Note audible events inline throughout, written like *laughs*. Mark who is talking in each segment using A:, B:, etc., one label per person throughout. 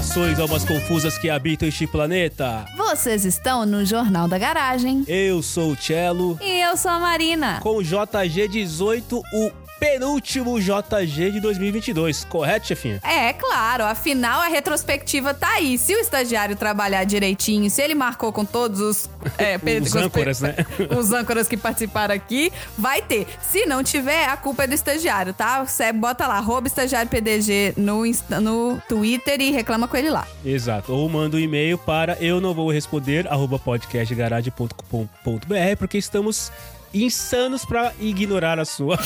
A: Saudações, almas confusas que habitam este planeta.
B: Vocês estão no Jornal da Garagem.
A: Eu sou o Cello.
B: E eu sou a Marina.
A: Com o JG18, o penúltimo JG de 2022, correto, chefinha?
B: É, claro, afinal a retrospectiva tá aí. Se o estagiário trabalhar direitinho, se ele marcou com todos os...
A: É, *laughs* os âncoras, né? *laughs*
B: os âncoras que participaram aqui, vai ter. Se não tiver, a culpa é do estagiário, tá? Você bota lá, arroba estagiário PDG no, no Twitter e reclama com ele lá.
A: Exato. Ou manda um e-mail para eu não vou responder, arroba podcastgarage.com.br, porque estamos insanos pra ignorar a sua *laughs*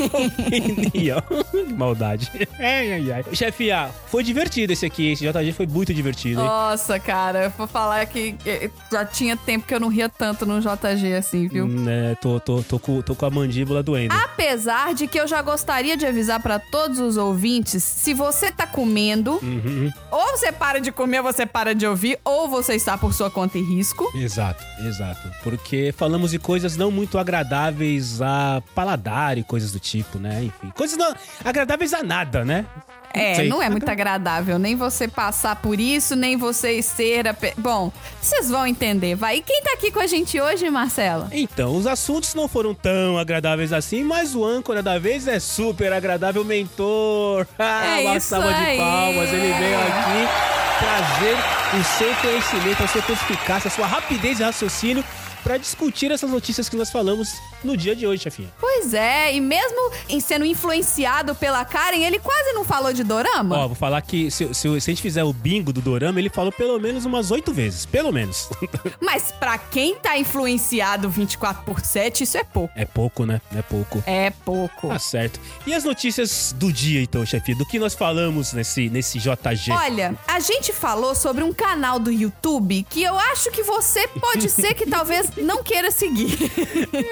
A: opinião. *laughs* Maldade. Ai, ai, ai. Chefe A, foi divertido esse aqui. Esse JG foi muito divertido, hein?
B: Nossa, cara, eu vou falar que já tinha tempo que eu não ria tanto no JG assim, viu?
A: Hum, é, tô, tô, tô, com, tô com a mandíbula doendo.
B: Apesar de que eu já gostaria de avisar para todos os ouvintes, se você tá comendo, uhum. ou você para de comer, ou você para de ouvir, ou você está por sua conta e risco.
A: Exato, exato. Porque falamos de coisas não muito agradáveis a paladar e coisas do tipo, né? Enfim, coisas não agradáveis a nada, né?
B: É, não é muito agradável nem você passar por isso, nem você ser. A... Bom, vocês vão entender, vai. E quem tá aqui com a gente hoje, Marcela?
A: Então, os assuntos não foram tão agradáveis assim, mas o âncora da vez é super agradável, mentor. Ah, *laughs* é uma salva aí. de palmas, ele veio aqui trazer o seu conhecimento, a sua perspicácia, a sua rapidez de raciocínio para discutir essas notícias que nós falamos no dia de hoje, chefinha.
B: Pois é, e mesmo em sendo influenciado pela Karen, ele quase não falou de dorama.
A: Ó, vou falar que se, se, se a gente fizer o bingo do dorama, ele falou pelo menos umas oito vezes, pelo menos. *laughs*
B: Mas para quem tá influenciado 24 por 7, isso é pouco.
A: É pouco, né? É pouco.
B: É pouco.
A: Tá certo. E as notícias do dia, então, chefinha? Do que nós falamos nesse, nesse JG?
B: Olha, a gente falou sobre um canal do YouTube que eu acho que você pode ser que talvez *laughs* não queira seguir.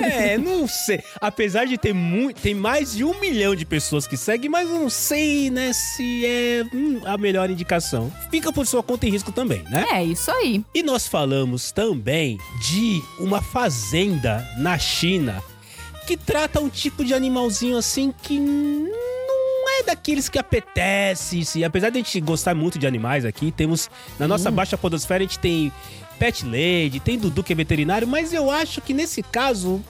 A: É, não sei. Apesar de ter muito, tem mais de um milhão de pessoas que seguem, mas eu não sei, né, se é hum, a melhor indicação. Fica por sua conta em risco também, né?
B: É, isso aí.
A: E nós falamos também de uma fazenda na China que trata um tipo de animalzinho assim que não é daqueles que apetece. E apesar de a gente gostar muito de animais aqui, temos na nossa hum. baixa podosfera a gente tem Pet Lady, tem Dudu que é veterinário, mas eu acho que nesse caso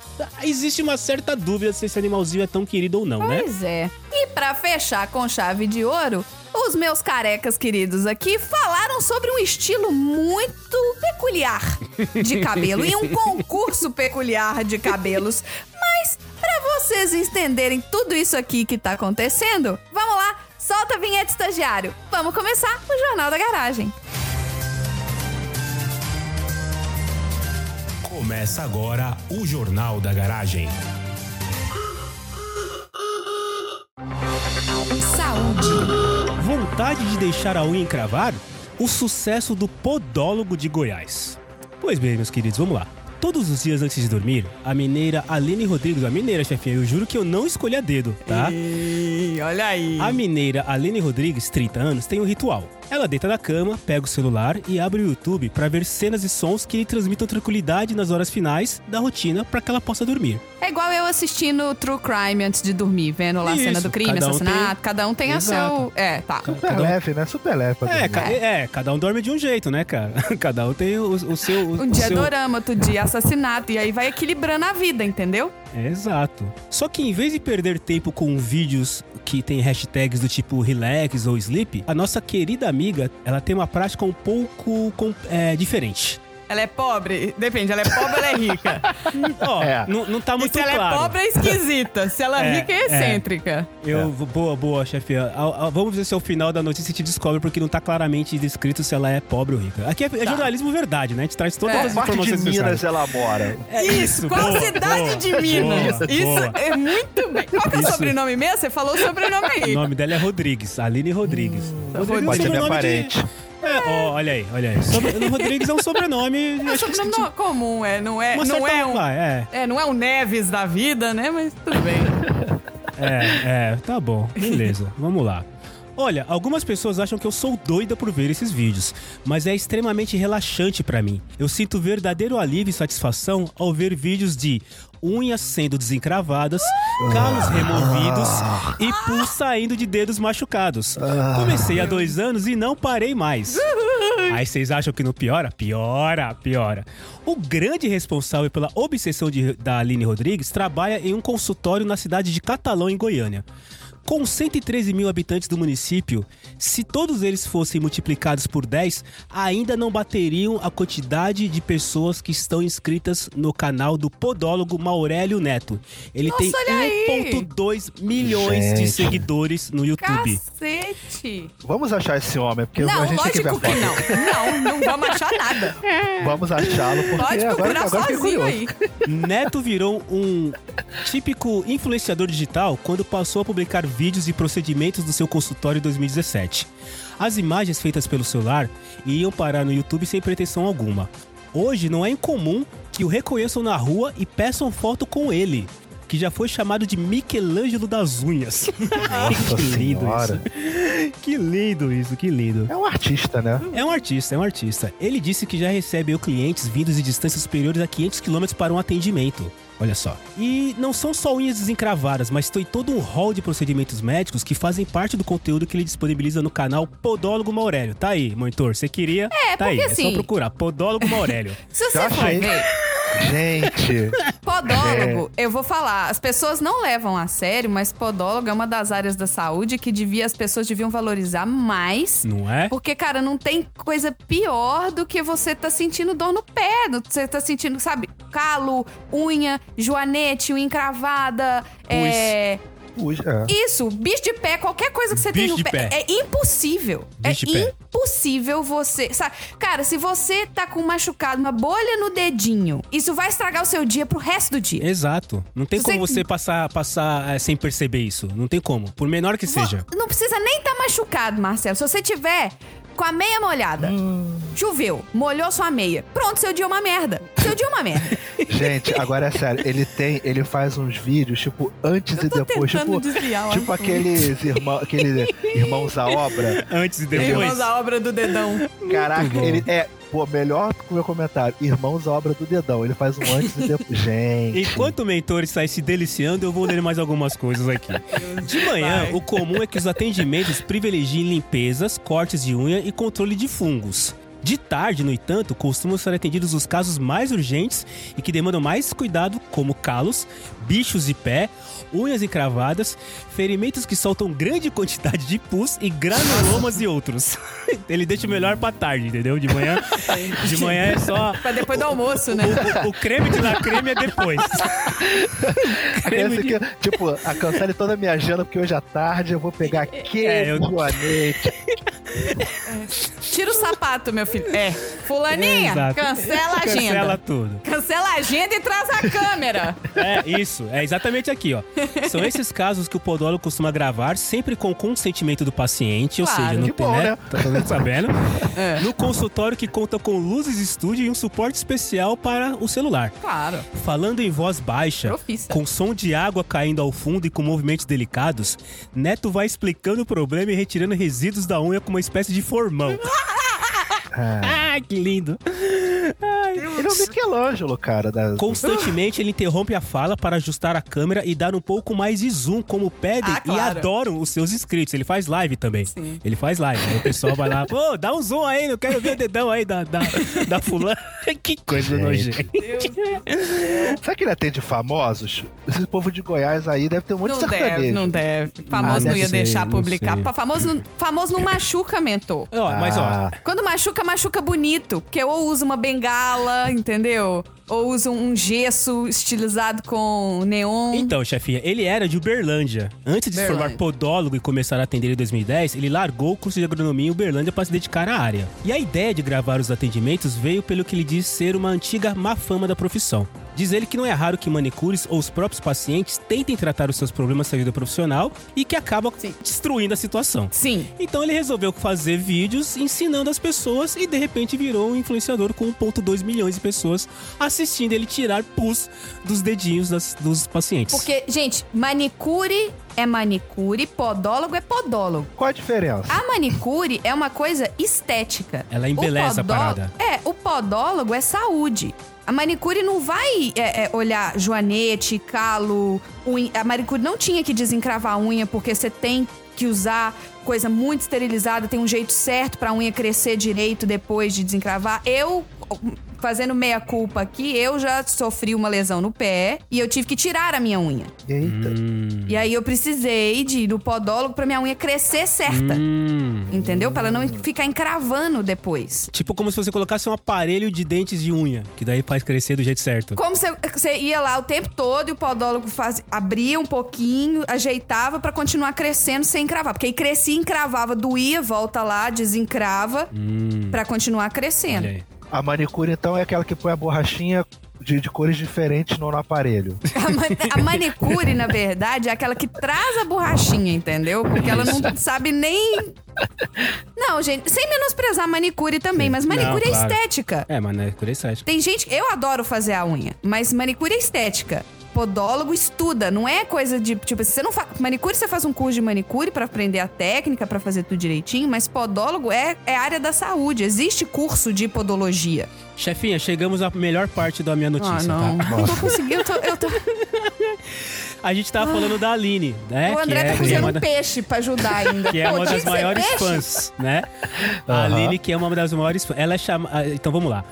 A: existe uma certa dúvida se esse animalzinho é tão querido ou não,
B: pois
A: né?
B: Pois é. E para fechar com chave de ouro, os meus carecas queridos aqui falaram sobre um estilo muito peculiar de cabelo e um *laughs* concurso peculiar de cabelos. Mas para vocês entenderem tudo isso aqui que tá acontecendo, vamos lá, solta a vinheta estagiário. Vamos começar o Jornal da Garagem.
C: Começa agora o Jornal da Garagem.
B: Saúde.
A: Vontade de deixar a unha encravar? O sucesso do podólogo de Goiás. Pois bem, meus queridos, vamos lá. Todos os dias antes de dormir, a mineira Aline Rodrigues, a mineira, chefinha, eu juro que eu não escolhi a dedo, tá?
B: E... Olha aí.
A: A mineira Aline Rodrigues, 30 anos, tem um ritual. Ela deita na cama, pega o celular e abre o YouTube para ver cenas e sons que lhe transmitam tranquilidade nas horas finais da rotina para que ela possa dormir.
B: É igual eu assistindo True Crime antes de dormir, vendo lá a cena do crime, cada assassinato. Um tem... Cada um tem Exato. a seu. É, tá.
D: Super cada um... leve, né? Super leve. Pra
A: é, ca... é, cada um dorme de um jeito, né, cara? *laughs* Cada um tem o, o seu.
B: um dia seu... dorama, outro dia assassinato. E aí vai equilibrando a vida, entendeu?
A: É, exato. Só que em vez de perder tempo com vídeos que tem hashtags do tipo relax ou sleep, a nossa querida amiga, ela tem uma prática um pouco é, diferente.
B: Ela é pobre? Depende, ela é pobre ou ela é rica? *laughs*
A: Ó, é. não, não tá muito
B: e se
A: claro.
B: ela é pobre, é esquisita. Se ela é, é rica, é, é. excêntrica.
A: Eu, é. Boa, boa, chefe. Vamos ver se ao final da notícia a gente descobre, porque não tá claramente descrito se ela é pobre ou rica. Aqui é, tá. jornalismo verdade, né? A gente traz todas as informações
D: de Minas ela mora.
B: isso, qual boa, cidade boa, de Minas? Boa, isso é muito bem. Qual que é o sobrenome mesmo? Você falou o sobrenome aí.
A: O nome dela é Rodrigues, Aline Rodrigues.
D: Hum, Rodrigues pode ser minha parente. De...
A: É, ó, olha aí, olha aí. Sobre, Rodrigues é um sobrenome.
B: É um sobrenome não, comum, é. Não é, não é um. é. é, não é um Neves da vida, né? Mas tudo bem.
A: É, é, tá bom. Beleza, vamos lá. Olha, algumas pessoas acham que eu sou doida por ver esses vídeos, mas é extremamente relaxante para mim. Eu sinto verdadeiro alívio e satisfação ao ver vídeos de unhas sendo desencravadas, calos removidos e pus saindo de dedos machucados. Comecei há dois anos e não parei mais. Aí vocês acham que não piora? Piora, piora. O grande responsável pela obsessão de- da Aline Rodrigues trabalha em um consultório na cidade de Catalão, em Goiânia. Com 113 mil habitantes do município, se todos eles fossem multiplicados por 10, ainda não bateriam a quantidade de pessoas que estão inscritas no canal do podólogo Maurélio Neto. Ele
B: Nossa,
A: tem
B: olha aí!
A: 1,2 milhões de
D: Gente.
A: seguidores no YouTube.
B: Cacete!
D: Vamos achar esse homem, porque a
B: Não,
D: gente tem que ver a
B: lógico que
D: foto.
B: não. Não, não vamos achar nada. *laughs*
D: Vamos achá-lo, porque
B: Pode
D: agora,
B: procurar
D: agora
B: sozinho aí.
A: Neto virou um típico influenciador digital quando passou a publicar vídeos e procedimentos do seu consultório em 2017. As imagens feitas pelo celular iam parar no YouTube sem pretensão alguma. Hoje não é incomum que o reconheçam na rua e peçam foto com ele, que já foi chamado de Michelangelo das unhas. *laughs*
D: Nossa
A: que lindo
D: senhora.
A: isso. Que lindo isso, que lindo.
D: É um artista, né?
A: É um artista, é um artista. Ele disse que já recebeu clientes vindos de distâncias superiores a 500 km para um atendimento. Olha só. E não são só unhas desencravadas, mas tem todo um rol de procedimentos médicos que fazem parte do conteúdo que ele disponibiliza no canal Podólogo Maurélio. Tá aí, monitor. Você queria?
B: É,
A: tá aí.
B: porque
A: É só
B: assim-
A: procurar. Podólogo Maurélio. *laughs*
B: Se você
D: Já
B: for ver,
D: Gente, *laughs*
B: podólogo, eu vou falar, as pessoas não levam a sério, mas podólogo é uma das áreas da saúde que devia, as pessoas deviam valorizar mais.
A: Não é?
B: Porque, cara, não tem coisa pior do que você tá sentindo dor no pé. Você tá sentindo, sabe, calo, unha, joanete, unha encravada, é.
D: É.
B: Isso, bicho de pé, qualquer coisa que você tem
A: Bicho
B: no
A: de
B: pé.
A: pé.
B: É impossível.
A: Bicho
B: é
A: de pé.
B: impossível você. Sabe? Cara, se você tá com um machucado, uma bolha no dedinho, isso vai estragar o seu dia pro resto do dia.
A: Exato. Não tem
B: Você-
A: como você passar, passar é, sem perceber isso. Não tem como. Por menor que seja.
B: Não precisa nem estar machucado, Marcelo. Se você tiver com a meia molhada,
A: Hum.
B: choveu, molhou sua meia. Pronto, seu dia é uma merda. Seu dia é uma merda. *laughs*
D: Gente, agora é sério, ele tem, ele faz uns vídeos, tipo, antes e depois, tipo, tipo aqueles irmãos, aqueles *laughs* irmãos à obra.
A: Antes e depois.
B: Irmãos à obra do dedão.
D: Caraca, ele é, pô, melhor que o meu comentário, irmãos à obra do dedão. Ele faz um antes e *laughs* depois. Gente.
A: Enquanto o mentor está se deliciando, eu vou ler mais algumas coisas aqui. De manhã, o comum é que os atendimentos privilegiem limpezas, cortes de unha e controle de fungos. De tarde, no entanto, costumam ser atendidos os casos mais urgentes e que demandam mais cuidado, como calos, bichos de pé, unhas encravadas, ferimentos que soltam grande quantidade de pus e granulomas e outros. *laughs* Ele deixa o melhor pra tarde, entendeu? De manhã, *laughs* de manhã é só
B: Pra depois do almoço, né?
A: o, o creme de la creme é depois. *laughs*
D: Esse aqui, tipo, a cancele toda a minha agenda, porque hoje à tarde eu vou pegar aquele
A: É, eu-
D: joanete.
B: Tira o sapato, meu filho. É. Fulaninha,
A: Exato.
B: cancela a agenda.
A: Cancela tudo.
B: Cancela a agenda e traz a câmera.
A: É isso, é exatamente aqui, ó. São esses casos que o podólogo costuma gravar sempre com consentimento do paciente, ou
B: Claro.
A: seja, não tem,
D: bom,
A: né?
D: né?
A: Tá todo mundo sabendo?
B: É.
A: No consultório que conta com luzes estúdio e um suporte especial para o celular.
B: Claro.
A: Falando em voz baixa,
B: Profissa.
A: com som de água caindo ao fundo e com movimentos delicados, Neto vai explicando o problema e retirando resíduos da unha com uma espécie de formão. *laughs*
D: Ah,
A: ah, que lindo!
D: Ele é o Michelangelo, cara. Da...
A: Constantemente ele interrompe a fala para ajustar a câmera e dar um pouco mais de zoom, como pedem
B: Ah,
A: e
B: claro.
A: adoram os seus inscritos. Ele faz live também.
B: Sim.
A: Ele faz live. Aí o pessoal vai lá, *laughs* pô, dá um zoom aí, não quero ver o dedão aí da, da, da fulana. *laughs* que coisa
D: Gente.
A: nojenta.
D: Será que ele atende famosos? Esse povo de Goiás aí deve ter um monte
B: Não
D: de
B: deve,
D: sertanejo.
B: não deve. Famoso
A: Ah,
B: não
A: deve
B: ia
A: ser,
B: deixar
A: não
B: publicar.
A: sei.
B: Famoso, não- famoso não machuca, mentor.
A: Ó, mas ó,
D: Ah,
B: Quando machuca, machuca bonito. Porque ou usa uma bengala, entendeu? Ou usa um gesso estilizado com neon.
A: Então, chefinha, ele era de Uberlândia. Antes de se
B: Uberlândia.
A: formar podólogo e começar a atender em 2010, ele largou o curso de agronomia em Uberlândia para se dedicar à área. E a ideia de gravar os atendimentos veio pelo que ele diz ser uma antiga má fama da profissão. Diz ele que não é raro que manicures ou os próprios pacientes tentem tratar os seus problemas na vida profissional e que acaba
B: Sim.
A: destruindo a situação.
B: Sim.
A: Então ele resolveu fazer vídeos ensinando as pessoas e de repente virou um influenciador com 1.2 milhões de pessoas assistindo ele tirar pus dos dedinhos das- dos pacientes.
B: Porque, gente, manicure é manicure, podólogo é podólogo.
D: qual a diferença?
B: A manicure é uma coisa estética.
A: Ela embeleza
B: O
A: a parada.
B: É, o podólogo é saúde. A manicure não vai é, é, olhar joanete, calo, unha. A manicure não tinha que desencravar a unha porque você tem que usar coisa muito esterilizada, tem um jeito certo pra unha crescer direito depois de desencravar. Eu fazendo meia culpa aqui, eu já sofri uma lesão no pé e eu tive que tirar a minha unha.
D: Eita.
B: E aí eu precisei de ir no podólogo pra minha unha crescer certa.
A: Hum.
B: Entendeu? Pra ela não ficar encravando depois.
A: Tipo como se você colocasse um aparelho de dentes de unha, que daí faz crescer do jeito certo.
B: Como você, você ia lá o tempo todo e o podólogo faz, abria um pouquinho, ajeitava pra continuar crescendo sem encravar. Porque aí crescia, encravava, doía, volta lá, desencrava pra continuar crescendo.
D: A manicure, então, é aquela que põe a borrachinha de, de cores diferentes no, no aparelho.
B: A, ma- a manicure, na verdade, é aquela que traz a borrachinha, entendeu? Porque ela não sabe nem. Não, gente, sem menosprezar a manicure também, mas manicure
A: Não,
B: é
A: claro.
B: estética.
A: É, não é estética.
B: Tem gente. Eu adoro fazer a unha, mas manicure é estética. Podólogo estuda, não é coisa de. Tipo, assim, você não faz. Manicure, você faz um curso de manicure pra aprender a técnica, pra fazer tudo direitinho, mas podólogo é, é área da saúde. Existe curso de podologia.
A: Chefinha, chegamos à melhor parte da minha notícia,
B: ah, não.
A: tá?
B: Eu tô conseguindo, eu tô. Eu tô... *laughs*
A: A gente tava falando da Aline, né?
B: o André
A: que é,
B: tá
A: que é
B: cozinhando um
A: da-
B: peixe pra ajudar ainda. *laughs*
A: que é
B: Pô,
A: uma das maiores
B: peixe?
A: fãs, né? A
D: Aham.
A: Aline, que é uma das maiores fãs. Ela é chamada. Então vamos lá.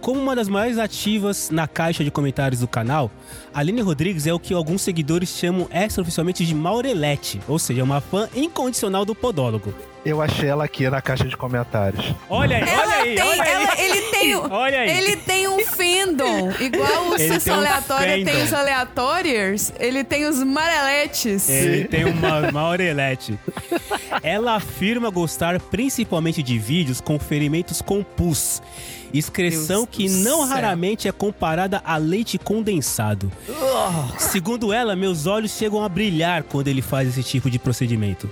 A: Como uma das mais ativas na caixa de comentários do canal, a Aline Rodrigues é o que alguns seguidores chamam extraoficialmente de Maurelete, ou seja, uma fã incondicional do podólogo.
D: Eu achei ela aqui na caixa de comentários.
A: Olha aí, olha
B: Ela
A: aí,
B: tem,
A: olha aí.
B: ela- ele tem,
A: Olha aí.
B: ele tem um fandom, *laughs* igual o
A: um
B: Aleatória tem os aleatórios, ele tem os mareletes.
A: Ele tem uma Maurelete. *laughs* Ela afirma gostar principalmente de vídeos com ferimentos com pus. Excreção
B: Deus
A: que não
B: céu.
A: raramente é comparada a leite condensado. Segundo ela, meus olhos chegam a brilhar quando ele faz esse tipo de procedimento.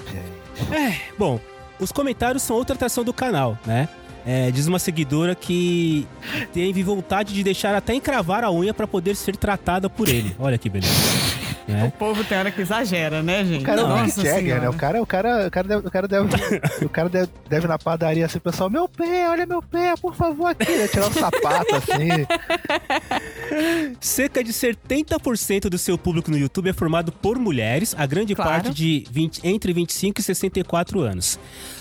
A: É, bom, os comentários são outra atração do canal, né? É, diz uma seguidora que teve vontade de deixar até encravar a unha pra poder ser tratada por ele. Olha que beleza. Né?
E: O povo tem hora que exagera, né, gente?
D: O cara é o Mick
E: Nossa
D: Jagger, né? O cara, o cara, o cara deve, o cara deve, o cara deve, deve na padaria assim, pessoal, meu pé, olha meu pé, por favor, aqui, né? tirar o sapato assim.
A: Cerca de 70% do seu público no YouTube é formado por mulheres, a grande
B: Claro.
A: parte de 20 entre 25 e 64 anos.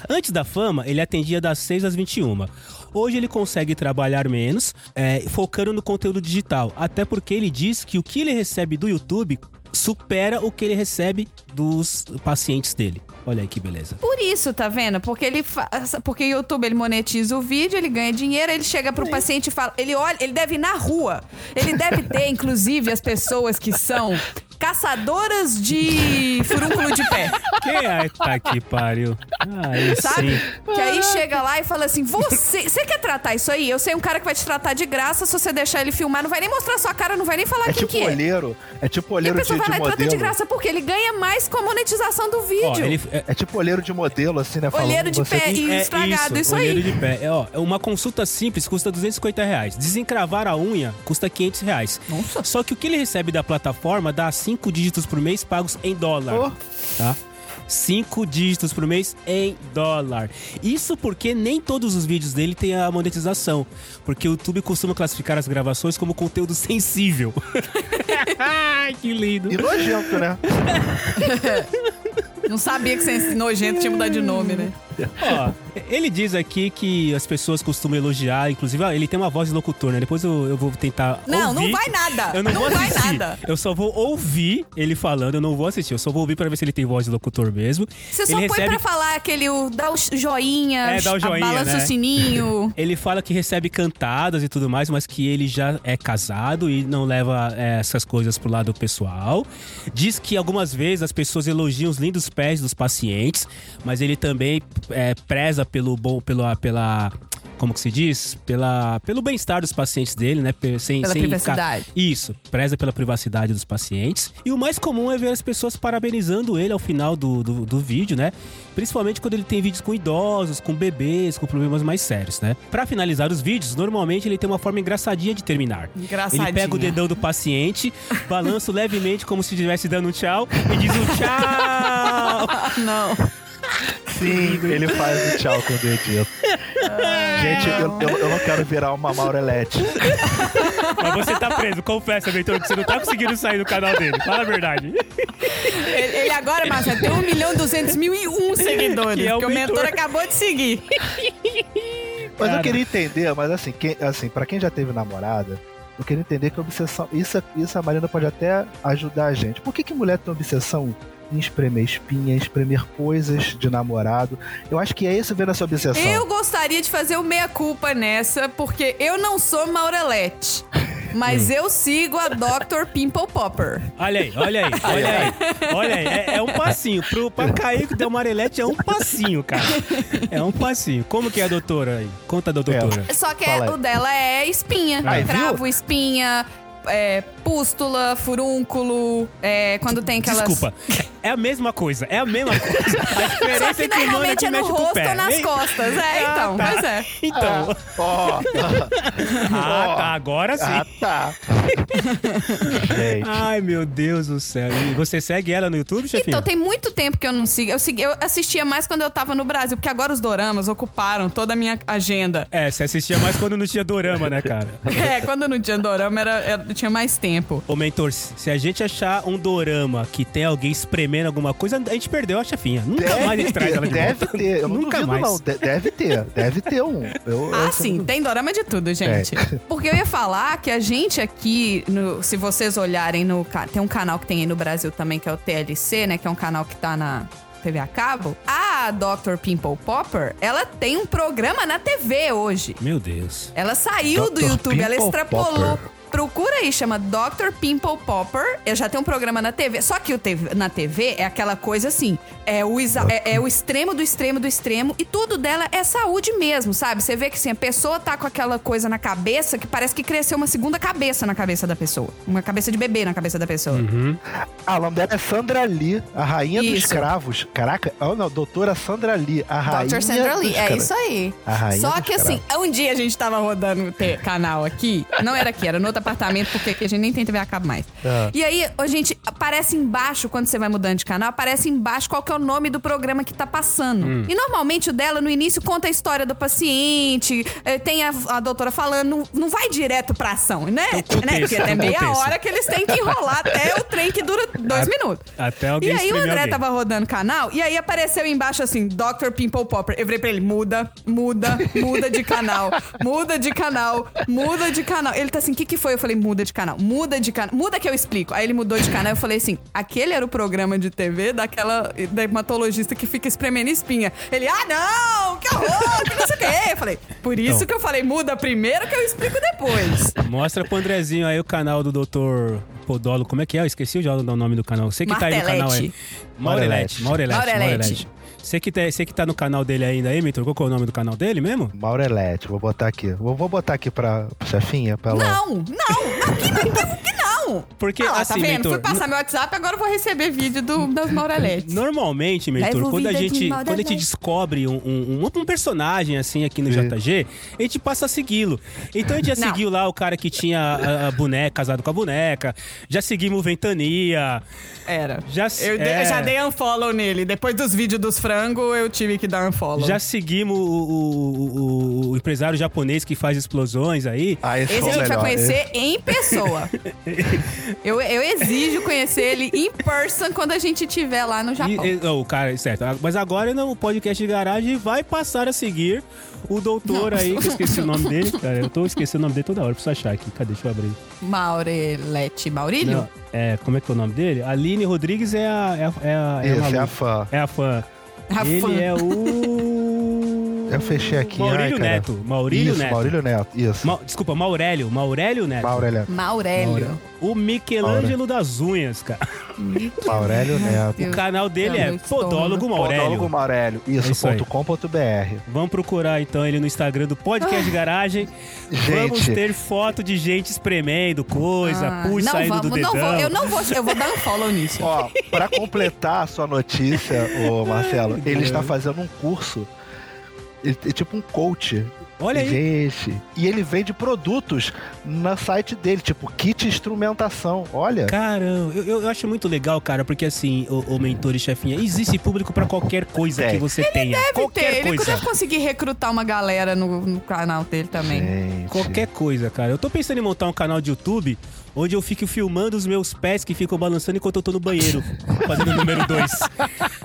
A: Antes da fama, ele atendia das 6 às 21. Hoje ele consegue trabalhar menos, é, focando no conteúdo digital. Até porque ele diz que o que ele recebe do YouTube supera o que ele recebe dos pacientes dele. Olha aí que beleza.
B: Por isso, tá vendo? Porque ele faz, porque o YouTube ele monetiza o vídeo, ele ganha dinheiro, ele chega pro paciente e fala, ele olha, ele deve ir na rua. Ele deve ter *laughs* inclusive as pessoas que são caçadoras de furúnculo de pé,
A: Quem é tá que pariu? Aí
B: sabe?
A: sim.
B: Que aí chega lá e fala assim: "Você, você quer tratar isso aí? Eu sei um cara que vai te tratar de graça, se você deixar ele filmar, não vai nem mostrar sua cara, não vai nem falar
D: É
B: quem
D: tipo
B: que é".
D: olheiro, é tipo
B: E a
D: olheiro de,
B: pessoa vai
D: de
B: lá e trata de
D: modelo.
B: graça porque ele ganha mais com a monetização do
A: Ó,
B: vídeo.
A: ele, é,
D: É tipo olheiro de modelo, assim, né? Falando,
B: Olheiro de
D: você
B: pé
D: tem-
B: e estragado, isso,
A: olheiro
B: aí.
A: de pé. É, ó, uma consulta simples custa 250 reais. Desencravar a unha custa 500 reais.
B: Nossa.
A: Só que o que ele recebe da plataforma dá 5 dígitos por mês pagos em dólar.
D: Oh.
A: Tá? 5 dígitos por mês em dólar. Isso porque nem todos os vídeos dele têm a monetização. Porque o YouTube costuma classificar as gravações como conteúdo *laughs* sensível. Ai, que lindo.
D: E nojento, né? *laughs*
B: Não sabia que ser nojento tinha mudado de nome, né?
A: Ó, ele diz aqui que as pessoas costumam elogiar, inclusive, ele tem uma voz de locutor, né? Depois eu, eu vou tentar.
B: Não, não
A: ouvir.
B: vai nada.
A: Eu não,
B: Não
A: vou
B: vai
A: assistir.
B: nada.
A: Eu só vou ouvir ele falando, eu não vou assistir. Eu só vou ouvir pra ver se ele tem voz de locutor mesmo.
B: Você só
A: ele
B: põe pra falar aquele. O, dá o joinha,
A: É, dá o joinha,
B: balança
A: né?
B: o sininho. *laughs*
A: Ele fala que recebe cantadas e tudo mais, mas que ele já é casado e não leva é, essas coisas pro lado pessoal. Diz que algumas vezes as pessoas elogiam os lindos pés dos pacientes, mas ele também é, preza pelo bom, pela, pela como que se diz? Pela, pelo bem-estar dos pacientes dele, né? Sem,
B: Pela
A: sem
B: privacidade.
A: ficar- Isso, preza pela privacidade dos pacientes. E o mais comum é ver as pessoas parabenizando ele ao final do, do, do vídeo, né? Principalmente quando ele tem vídeos com idosos, com bebês, com problemas mais sérios, né? Pra finalizar os vídeos, normalmente ele tem uma forma engraçadinha de terminar.
E: Engraçadinha.
A: Ele pega o dedão do paciente, balança levemente como se estivesse dando um tchau e diz um *laughs* tchau.
E: Não.
D: Sim, ele faz o tchau com o dedinho. Gente, eu, eu, eu não quero virar uma Maurelete.
A: Mas você tá preso, confessa, Heitor, que você não tá conseguindo sair do canal dele. Fala a verdade.
F: Ele, ele agora, Marcelo, tem 1 milhão e 200 mil e um seguidores.
A: Que é o
F: que o mentor acabou de seguir.
D: Mas
A: Cara.
D: eu queria entender, mas assim, quem, assim, pra quem já teve namorada, eu queria entender que a obsessão. Isso, isso a Marina pode até ajudar a gente. Por que, que mulher tem obsessão espremer espinha, em espremer coisas de namorado? Eu acho que é isso vendo essa obsessão.
B: Eu gostaria de fazer o meia-culpa nessa, porque eu não sou Maurelete. *laughs* Mas eu sigo a Dr. Pimple Popper.
A: Olha aí, olha aí, *laughs* olha aí. Olha aí, é, é um passinho. Pro, pra cair com o Amarelete é um passinho, cara. É um passinho. Como que é a doutora aí? Conta da doutora.
B: Só que é- o dela é espinha.
D: Aí, viu?
B: Cravo, espinha, é, pústula, furúnculo. É, quando tem aquelas.
A: Desculpa. É a mesma coisa, é a mesma coisa. *laughs* A diferença
B: Só que
A: é que o humano
B: normalmente é no rosto
A: pé.
B: ou nas
A: Ei,
B: costas. É, então,
A: tá.
B: pois é.
A: Então.
D: Ó. *laughs*
A: Ah, tá, agora sim.
D: ah, tá. *laughs* Gente.
A: Ai, meu Deus do céu. E você segue ela no YouTube, chefinho?
B: Então, tem muito tempo que eu não sigo. Eu, segui- eu assistia mais quando eu tava no Brasil, porque agora os doramas ocuparam toda a minha agenda.
A: É, você assistia mais quando não tinha dorama, né, cara?
B: É, quando não tinha dorama, era, era- tinha mais tempo.
A: Ô, mentor, se a gente achar um dorama que tem alguém espremendo alguma coisa, a gente perdeu a chefinha. Nunca mais a gente traz
D: ter,
A: ela de
D: deve
A: volta.
D: ter. Eu não
A: Nunca
D: duvido,
A: mais.
D: não. De- deve ter. Deve ter um. Eu,
B: Ah,
D: eu-
B: sim, tem dorama de tudo, gente. *laughs* Porque eu ia falar que a gente aqui, no- se vocês olharem no. Tem um canal que tem aí no Brasil também, que é o TLC, né? Que é um canal que tá na TV a cabo. A Dr. Pimple Popper, ela tem um programa na TV hoje.
A: Meu Deus.
B: Ela saiu do
D: Dr.
B: YouTube, ela
D: Pimple
B: extrapolou.
D: Popper.
B: Procura aí, chama Dr. Pimple Popper. Eu já tenho um programa na TV. Só que o TV na TV é aquela coisa assim: é o, é, é o extremo do extremo do extremo. E tudo dela é saúde mesmo, sabe? Você vê que assim, a pessoa tá com aquela coisa na cabeça que parece que cresceu uma segunda cabeça na cabeça da pessoa. Uma cabeça de bebê na cabeça da pessoa.
D: Ah, o nome dela é Sandra Lee, a rainha dos
B: Isso.
D: cravos. Caraca, oh, não, doutora Sandra Lee, a rainha
B: Dr. Sandra Lee,
D: dos
B: é isso aí.
D: A rainha
B: Só
D: dos
B: que assim, um dia a gente tava rodando o canal aqui, não era aqui, era no outro apartamento, porque aqui a gente nem tem TV a cabo mais.
D: Ah.
B: E aí, a gente, aparece embaixo, quando você vai mudando de canal, aparece embaixo qual que é o nome do programa que tá passando.
D: Hum.
B: E normalmente o dela, no início, conta a história do paciente, eh, tem a, a doutora falando, não, não vai direto pra ação, né?
A: Contexto,
B: né? Porque até meia
A: contexto.
B: hora que eles têm que enrolar até o trem que dura dois
A: A-
B: minutos.
A: até alguém
B: E aí o André
A: alguém.
B: tava rodando o canal e aí apareceu embaixo assim, Dr. Pimple Popper. Eu virei pra ele, muda, muda, muda de canal, muda de canal, muda de canal. Ele tá assim, o que que foi? Eu falei, muda de canal, muda de canal, muda que eu explico. Aí ele mudou de canal, eu falei assim, aquele era o programa de TV daquela dermatologista que fica espremendo espinha. Ele, ah não, que horror, que não sei o quê. Eu falei, por isso
A: Então.
B: que eu falei, muda primeiro que eu explico depois.
A: Mostra pro Andrezinho aí o canal do Dr. Podolo. Como é que é? Eu esqueci o o nome do canal. Você que tá aí no canal aí.
B: Martelete.
A: Maurelete. Maurelete.
B: Maurelete.
A: Maurelete. Você que, tá, você que tá no canal dele ainda aí, Mitor, qual que é o nome do canal dele mesmo?
D: Maurelete, vou botar aqui. Vou, vou botar aqui pra, pra chefinha, pra ela.
B: Não, não, aqui não tem que não.
A: Porque,
B: Ah,
A: assim,
B: tá vendo?
A: Mentor,
B: Fui passar meu WhatsApp, agora eu vou receber vídeo do, das Maureletes.
A: Normalmente, Mentor, quando a, gente, quando a gente descobre um, um, um personagem assim aqui no
D: Sim.
A: JG, a gente passa a segui-lo. Então a gente já
B: Não.
A: seguiu lá o cara que tinha a, a boneca, casado com a boneca, já seguimos o Ventania.
B: Era.
A: Já,
F: Eu, de-
A: é,
F: eu já dei unfollow nele. Depois dos vídeos dos frangos, eu tive que dar unfollow.
A: já seguimos o, o- o- o empresário japonês que faz explosões aí.
D: Ah, esse,
B: Esse a gente vai
D: melhor.
B: conhecer em pessoa. *laughs* *laughs* eu, eu exijo conhecer ele em person quando a gente estiver lá no Japão.
A: E- e- oh, o cara, certo. Mas agora não, o podcast de garagem vai passar a seguir o doutor aí, que eu esqueci o nome dele. Cara, eu tô *laughs* esquecendo o nome dele toda hora, preciso achar aqui. Cadê? Deixa eu abrir.
B: Maurelete Maurílio?
A: Não, é, como é que é o nome dele? Aline Rodrigues é a. É a, é a, é a
D: Esse é a fã.
A: É a fã.
B: A
A: Ele
B: fã.
A: é o.
D: Eu fechei aqui.
A: Maurílio
D: ai.
A: Neto. Maurílio
D: isso,
A: Neto.
D: Maurílio Neto. Isso.
A: Ma- Desculpa, Maurélio. Maurélio Neto.
D: Maurélio.
B: Maurélio.
A: O Michelangelo das unhas, cara.
D: Maurélio Neto.
A: O canal dele
B: É
A: é Podólogo Maurélio.
D: Podólogo Maurélio.
A: É
D: Isso,
A: isso aí.
D: ponto com ponto BR.
A: Vamos procurar então ele no Instagram do Podcast Garagem. Vamos
D: Gente.
A: ter foto de gente espremendo coisa,
B: Ah,
A: pus
B: não
A: saindo do
B: vamos,
A: dedão.
B: não vou, eu não vou, eu vou dar um follow nisso.
D: Ó, pra completar a sua notícia, ô Marcelo, ele está fazendo um curso Ele é tipo um coach.
A: Olha aí.
D: Gente. E ele vende produtos no site dele, tipo kit instrumentação. Olha.
A: Caramba, eu, eu- acho muito legal, cara, porque assim, o, o mentor e chefinha, existe público pra qualquer coisa
D: Tem.
A: que você tenha.
B: Deve
A: qualquer
B: ter, ele
A: coisa.
B: deve conseguir recrutar uma galera no, no canal dele também.
D: Gente.
A: Qualquer coisa, cara. Eu tô pensando em montar um canal de YouTube onde eu fico filmando os meus pés que ficam balançando enquanto eu tô no banheiro, fazendo o número 2.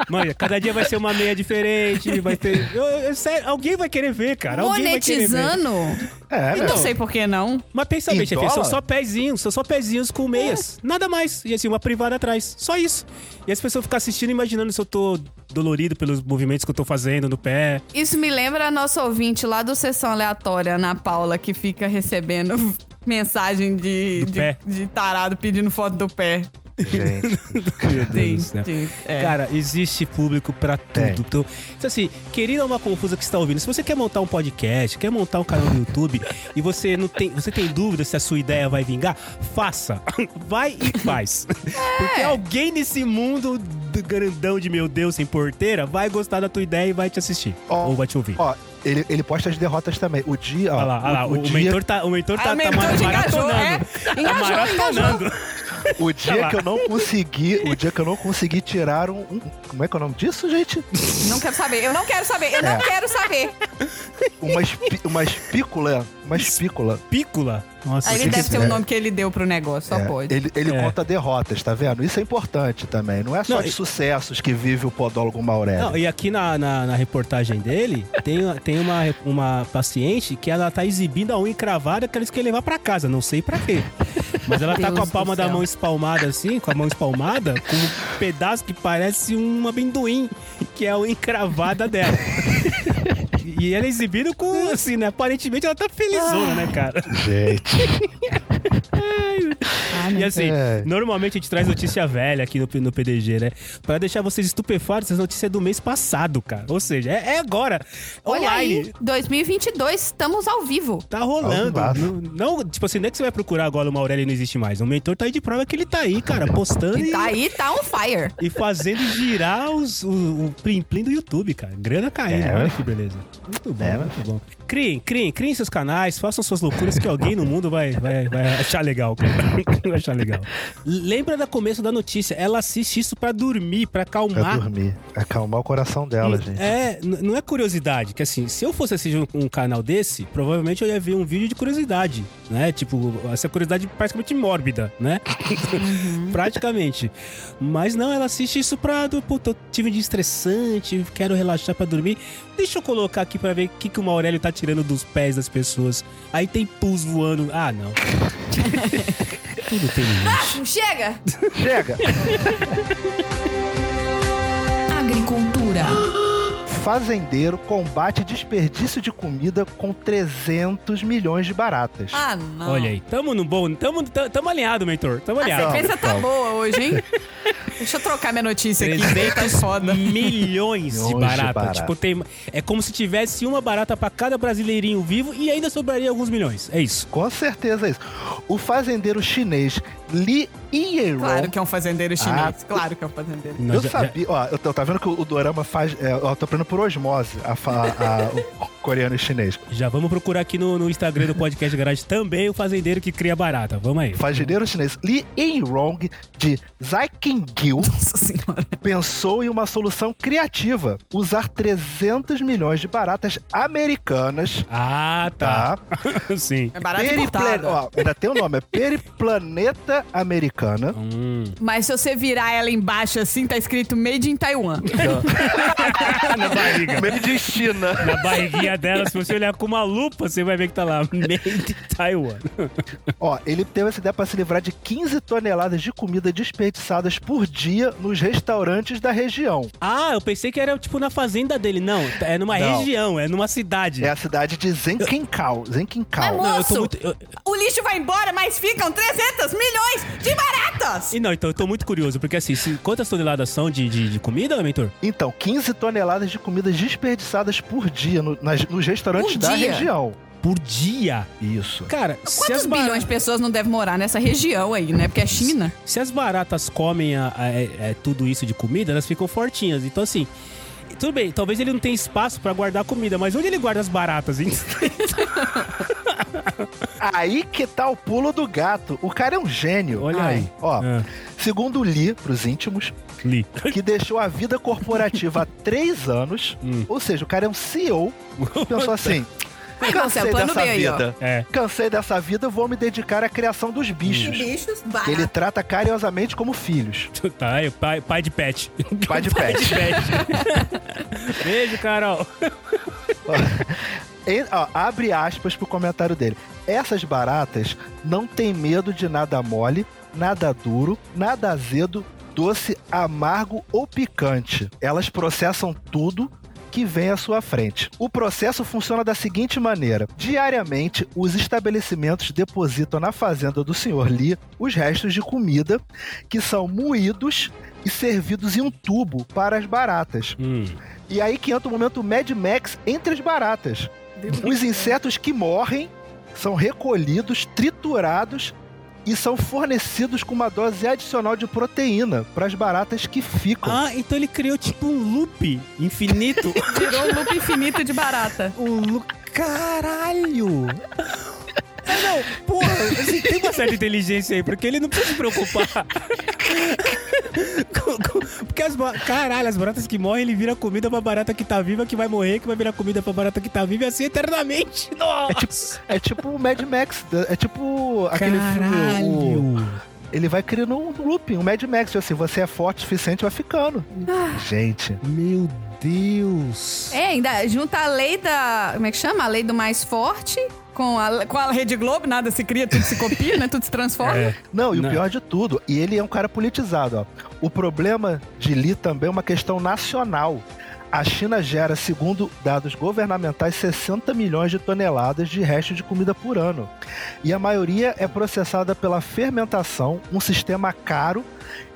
A: Mano, cada dia vai ser uma meia diferente, vai ter. Eu, eu- sério, alguém vai querer ver, cara. Alguém vai querer ver.
B: Monetizando?
D: É,
B: Eu não sei por que não.
A: Mas pensa
D: Em
A: bem, chefe, são só pezinhos, são só pezinhos com meias. Nada mais. E assim, uma privada atrás. Só isso. E as pessoas ficam assistindo imaginando se eu tô dolorido pelos movimentos que eu tô fazendo no pé.
B: Isso me lembra a nossa ouvinte lá do Sessão Aleatória, Ana Paula, que fica recebendo mensagem de, de, de tarado pedindo foto do pé.
D: Gente.
A: Meu Deus céu.
B: sim, é.
A: Cara, existe público pra
D: Tem.
A: tudo. Então, então, assim, querida uma confusa que está ouvindo, se você quer montar um podcast, quer montar um canal no YouTube *laughs* e você não tem, você tem dúvida se a sua ideia vai vingar, faça. *laughs* Vai e faz. Porque alguém nesse mundo do grandão de meu Deus sem porteira vai gostar da tua ideia e vai te assistir
D: Ó,
A: ou vai te ouvir.
D: Ó, ele, ele posta as derrotas também. O dia, ó.
A: Olha lá, olha lá, o, o
D: dia,
A: mentor tá, o mentor
B: Ah,
A: tá,
B: o mentor
A: tá maratonando.
B: engajou, é?
A: Tá
B: Engajou,
A: maratonando. *laughs*
D: o dia que eu não consegui, o dia que eu não consegui tirar um, um- como é que é o nome disso, gente?
B: Não quero saber, eu não quero saber, eu não
D: É.
B: quero saber.
D: Uma, espi, uma espícula, uma espícula.
A: Pícola. Nossa,
B: Aí ele
A: que
B: deve
A: que-
B: ter o nome que ele deu pro negócio, só
D: É,
B: pode.
D: Ele, ele
A: É.
D: conta derrotas, tá vendo? Isso é importante também. Não é só
A: Não,
D: de
A: e-
D: sucessos que vive o podólogo Maurélio.
A: Não, e aqui na, na, na reportagem dele, tem, tem uma, uma paciente que ela tá exibindo a unha encravada que ela quer levar pra casa, não sei pra quê. Mas ela tá
B: Deus
A: com a palma da mão espalmada assim, com a mão espalmada, com um pedaço que parece um amendoim, que é a unha encravada dela. E ela exibindo com, assim, né? Aparentemente ela tá felizona, né, cara?
D: Gente. *laughs*
B: Ah,
A: E assim,
D: É.
A: normalmente a gente traz notícia velha aqui no, no PDG, né? Pra deixar vocês estupefatos, essa notícia é do mês passado, cara. Ou seja, é, é agora.
B: Olha
A: online.
B: aí, 2022, estamos ao vivo.
A: Tá rolando. Não, não, tipo assim, não é que você vai procurar agora o Maurélio e não existe mais. O mentor tá aí de prova que ele tá aí, cara, postando
B: E tá aí, tá on fire.
A: e fazendo girar os, o, o plim-plim do YouTube, cara. Grana caindo.
D: É,
A: Olha
D: né?
A: que beleza. Muito bom,
D: É,
A: muito bom. Criem, criem, criem seus canais, façam suas loucuras que alguém no mundo vai, vai, vai achar legal, cara. *laughs* achar legal. *laughs* Lembra da começo da notícia? Ela assiste isso pra dormir, pra
D: Pra
A: acalmar
D: dormir. Acalmar o coração dela, gente.
A: é, não é curiosidade, que assim, se eu fosse assistir um, um canal desse, provavelmente eu ia ver um vídeo de curiosidade, né? Tipo, essa curiosidade praticamente mórbida, né? *laughs* praticamente. Mas não, ela assiste isso pra, do, puta, eu tive um dia estressante, quero relaxar pra dormir. Deixa eu colocar aqui pra ver o que, que o Maurélio tá tirando dos pés das pessoas. Aí tem pus voando. Ah, não. *laughs* Tudo tem limite.
B: Chega! *laughs*
D: Chega!
G: Agricultura.
D: Fazendeiro combate desperdício de comida com 300 milhões de baratas.
B: Ah, não.
A: Olha aí, tamo no bom, tamo, tamo, tamo alinhado, mentor. Tamo
B: A
A: alinhado.
B: sequência tá boa hoje, hein? *laughs* Deixa eu trocar minha notícia aqui, tá
A: 300 *laughs*
B: foda.
A: milhões de
D: Milhões de
A: barata.
D: barata.
A: Tipo, tem, é como se tivesse uma barata pra cada brasileirinho vivo e ainda sobraria alguns milhões. É isso.
D: Com certeza é isso. O fazendeiro chinês Li Yirong.
B: Claro que é um fazendeiro chinês.
D: Ah,
B: claro que é um fazendeiro.
A: Nós
D: Eu
A: já-
D: sabia, ó, eu tô, tá vendo que o, o Dorama faz. É, eu tô aprendendo por osmose a, fa- a- o coreano e chinês.
A: Já, vamos procurar aqui no, no Instagram do Podcast Garage também o fazendeiro que cria barata. Vamos aí.
D: Fazendeiro chinês Li Yirong de
B: Nossa senhora.
D: pensou em uma solução criativa: usar 300 milhões de baratas americanas.
A: Ah, tá.
D: Tá? *laughs*
A: Sim.
B: É barato
D: Peripla-
B: importado.
D: ó, ainda tem o nome, é Periplaneta Americana.
A: Hum.
B: Mas se você virar ela embaixo assim, tá escrito Made in Taiwan. *laughs*
A: Na barriga.
D: Meio de China.
A: Na barriguinha dela, se você olhar com uma lupa, você vai ver que tá lá. *laughs* Made in Taiwan.
D: Ó, ele teve essa ideia pra se livrar de 15 toneladas de comida desperdiçadas por dia nos restaurantes da região.
A: Ah, eu pensei que era tipo na fazenda dele. Não, é numa
D: Não.
A: região, é numa cidade.
D: É a cidade de Zenkinkau. Zenkinkau.
B: Mas,
A: Não, eu
B: Moço!
A: tô muito. eu-
B: O lixo vai embora, mas ficam 300 milhões de baratas!
A: E não, então eu tô muito curioso, porque assim, se- quantas toneladas são de, de, de comida, mentor?
D: Então, 15 toneladas de comidas desperdiçadas por dia no- nas- nos restaurantes
B: Por
D: da
B: dia?
D: região.
A: Por dia?
D: Isso.
A: Cara, se
B: Quantos
A: as, bara-
B: bilhões de pessoas não devem morar nessa região aí, né? Porque é China.
A: se as baratas comem a- a- é- é tudo isso de comida, elas ficam fortinhas. Então, assim, Tudo bem, talvez ele não tenha espaço pra guardar comida, mas onde ele guarda as baratas, hein? *laughs*
D: Aí que tá o pulo do gato. O cara é um gênio.
A: Olha aí.
D: Ó,
A: Ah,
D: segundo o Lee, pros íntimos,
A: li.
D: que deixou a vida corporativa há três anos,
A: Hum.
D: ou seja, o cara é um CEO, *laughs* pensou assim.
G: Aí,
D: Cansei
G: plano
D: dessa
G: B
D: vida.
A: É.
D: Cansei dessa vida, vou me dedicar à criação dos bichos.
G: Bichos, barato.
D: Ele trata carinhosamente como filhos. *laughs*
A: Tá, aí, pai, pai de pet.
D: Pai de pet. *laughs* *laughs*
A: Beijo, Carol.
D: Ó, abre aspas pro comentário dele. Essas baratas não têm medo de nada mole, nada duro, nada azedo, doce, amargo ou picante. Elas processam tudo que vem à sua frente. O processo funciona da seguinte maneira: diariamente, os estabelecimentos depositam na fazenda do Sr. Lee os restos de comida que são moídos e servidos em um tubo para as baratas.
A: Hum.
D: E aí que entra o momento Mad Max entre as baratas. Os insetos que morrem são recolhidos, triturados e são fornecidos com uma dose adicional de proteína para as baratas que ficam.
A: Ah, então ele criou tipo um loop infinito. *laughs*
B: Virou um loop infinito de barata.
A: um loop. Caralho! Ah, não, porra, assim, tem uma certa inteligência aí, porque ele não precisa se preocupar. *laughs* *laughs* Porque as caralho, as baratas que morrem, ele vira comida pra barata que tá viva, que vai morrer, que vai virar comida pra barata que tá viva e assim eternamente. *laughs* Nossa!
D: É tipo o Mad Max, é tipo aquele filme. o-
A: Caralho!
D: ele vai criando um looping, um Mad Max, tipo assim, você é forte o suficiente, vai ficando. Gente,
A: Meu Deus!
B: É, ainda junta a lei da. Como é que chama? A lei do mais forte com a, com a Rede Globo, nada se cria, tudo se copia, né? Tudo se transforma.
A: É.
D: Não, e
A: Não.
D: o pior de tudo, e ele é um cara politizado, ó. O problema de Lee também é uma questão nacional. A China gera, segundo dados governamentais, 60 milhões de toneladas de restos de comida por ano. E a maioria é processada pela fermentação, um sistema caro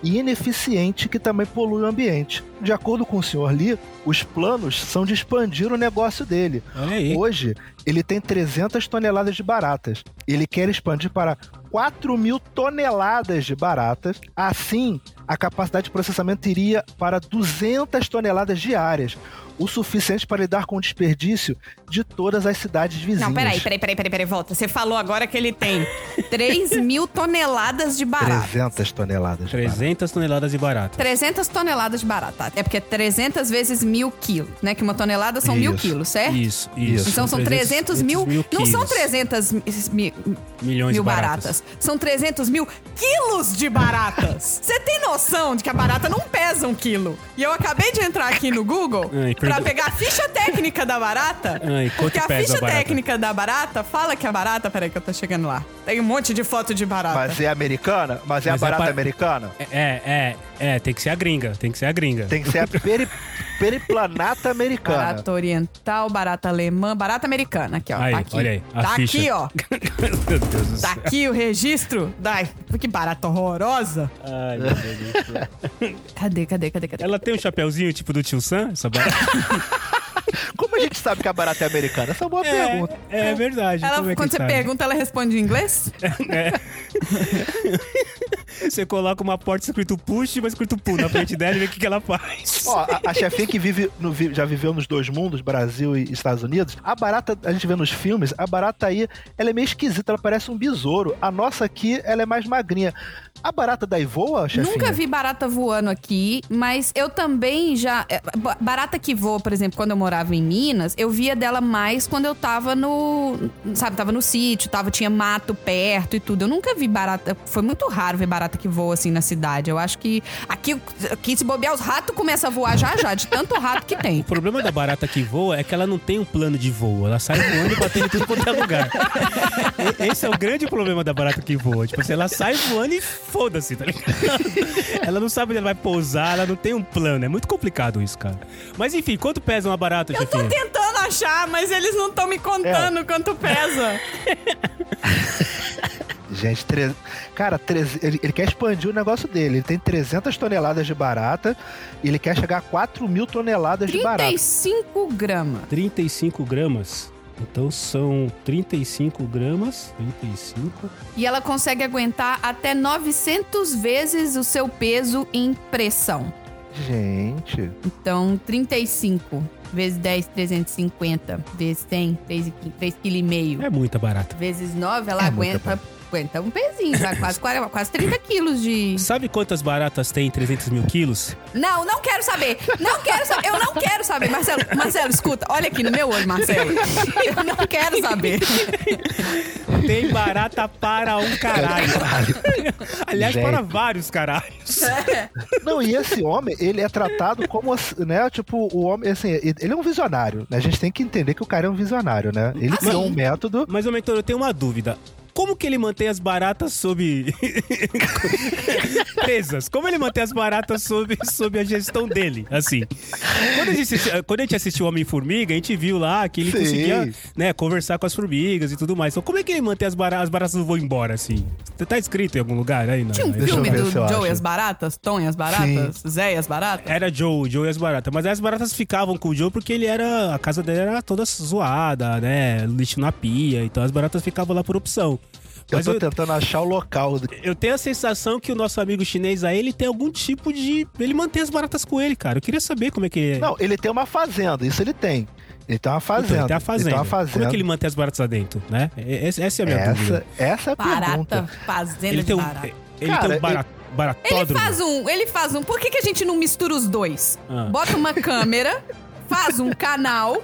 D: e ineficiente que também polui o ambiente. De acordo com o Sr. Lee, os planos são de expandir o negócio dele,
A: aí.
D: Hoje, ele tem 300 toneladas de baratas. Ele quer expandir para 4 mil toneladas de baratas. Assim, a capacidade de processamento iria para 200 toneladas diárias, o suficiente para lidar com o desperdício de todas as cidades vizinhas.
B: Não, peraí, peraí, peraí, peraí, peraí, volta. Você falou agora que ele tem *laughs* 3 mil toneladas de barata.
D: 300 toneladas. de barata.
A: 300 toneladas de barata.
B: 300 toneladas de barata. É porque é 300 vezes mil quilos, né? Que uma tonelada são mil
D: Isso.
B: quilos, certo?
A: Isso, isso.
B: Então são 300, mil. não são 300 mi-
A: milhões
B: mil
A: de baratas.
B: baratas. São 300 mil quilos de baratas. *laughs* Você tem noção de que a barata não pesa um quilo? E eu acabei de entrar aqui no Google
A: Ai,
B: pra pegar a ficha técnica da barata.
A: Ai,
B: porque a ficha
A: a barata?
B: técnica da barata fala que a barata. Peraí, que eu tô chegando lá. Tem um monte de foto de barata.
D: Mas é americana? Mas é
A: Mas
D: a
A: é
D: barata
A: pa-
D: americana?
A: É, é, é, tem que ser a gringa, tem que ser a gringa.
D: Tem que ser a peri... periplanata americana.
B: Barata oriental, barata alemã, barata americana. Aqui, ó.
A: Aí,
B: tá aqui.
A: olha aí, a
B: tá
A: ficha.
B: aqui, ó. *laughs*
A: Meu Deus do
B: Tá
A: céu.
B: aqui o registro. Dai, que barata horrorosa.
A: Ai, meu Deus do céu.
B: Cadê, cadê, cadê, cadê?
A: Ela tem um chapeuzinho tipo do tio Sam, essa barata? *laughs*
D: Como a gente sabe que a barata é americana? Essa é uma boa pergunta.
A: É, é verdade.
B: Ela,
A: é
B: quando você
A: sabe?
B: pergunta, ela responde em inglês? *laughs* *laughs*
A: Você coloca uma porta escrito push e uma escrito pull na frente dela e vê o que, que ela faz.
D: Ó, a, a chefinha que vive no, já viveu nos dois mundos, Brasil e Estados Unidos, a barata, a gente vê nos filmes, a barata aí, ela é meio esquisita, ela parece um besouro. A nossa aqui, ela é mais magrinha. A barata daí voa, chefinha?
B: Nunca vi barata voando aqui, mas eu também já. é, ba- Barata que voa, por exemplo, quando eu morava em Minas, eu via dela mais quando eu tava no. Sabe, tava no sítio, tava, tinha mato perto e tudo. Eu nunca vi barata. Foi muito raro ver barata que voa assim na cidade. Eu acho que aqui, aqui se bobear, os ratos começam a voar já já, de tanto rato que tem.
A: O problema da barata que voa é que ela não tem um plano de voo. Ela sai voando e batendo em tudo quanto é lugar. *laughs* Esse é o grande problema da barata que voa. Tipo assim, ela sai voando e foda-se, tá ligado? *laughs* Ela não sabe onde ela vai pousar, ela não tem um plano. É muito complicado isso, cara. Mas enfim, quanto pesa uma barata,
B: Eu tô
A: chefinha?
B: tentando achar, mas eles não estão me contando quanto pesa. *laughs*
D: Gente, tre... cara, tre- ele, ele quer expandir o negócio dele. Ele tem 300 toneladas de barata e ele quer chegar a 4 mil toneladas de barata.
B: 35 gramas.
A: 35 gramas. Então são 35 gramas. 35.
B: E ela consegue aguentar até 900 vezes o seu peso em pressão.
D: Gente.
B: Então, 35 vezes 10, 350. Vezes 100, 3,5 kg.
A: É muita barata.
B: Vezes 9, ela
D: É muita
B: aguenta, aguenta um pezinho, tá? quase, 40, *laughs* quase 30 quilos de...
A: Sabe quantas baratas tem em 300 mil quilos?
B: Não, não quero saber. Não quero saber. Eu não quero saber. Marcelo, Marcelo, escuta. Olha aqui no meu olho, Marcelo. Eu não quero saber. *laughs*
A: Tem barata para um caralho. Aliás,
D: Gente.
A: para vários caralhos.
D: Não, e esse homem, ele é tratado como, né, tipo, o homem, assim, ele é um visionário, né? A gente tem que entender que o cara é um visionário, né? Ele criou um método.
A: Mas, ô mentor, eu tenho uma dúvida. Como que ele mantém as baratas sob. *laughs* presas? Como ele mantém as baratas sob, sob a gestão dele? Assim. Quando a gente, assisti- quando a gente assistiu Homem-Formiga, a gente viu lá que ele
D: Sim.
A: conseguia né, conversar com as formigas e tudo mais. Então, como é que ele mantém as baratas? As baratas não vão embora, assim? Tá escrito em algum lugar aí? Não,
B: Tinha um filme do Joe e as baratas? Tom e as baratas? Zé e as baratas?
A: Era Joe, Joe e as baratas. Mas as baratas ficavam com o Joe porque ele era. A casa dele era toda zoada, né? Lixo na pia. Então as baratas ficavam lá por opção.
D: Eu
A: Mas
D: tô
A: eu,
D: tentando achar o local. do-
A: eu tenho a sensação que o nosso amigo chinês aí, ele tem algum tipo de. Ele mantém as baratas com ele, cara. Eu queria saber como é que é.
D: Não, ele tem uma fazenda, isso ele tem. Ele tem uma
A: Então,
D: fazenda.
A: ele tem a fazenda.
D: Ele tem uma fazenda.
A: Como é que ele mantém as baratas lá dentro, né? É- Essa, essa é a minha
D: essa,
A: dúvida.
D: essa é a
B: Barata,
D: pergunta.
B: fazenda
A: Ele
B: de
A: tem um.
B: barata.
A: Ele
D: Cara,
A: tem um bara,
B: Ele
A: baratódromo.
B: faz um, ele faz um. Por que, que a gente não mistura os dois?
A: Ah.
B: Bota uma *laughs* câmera, faz um canal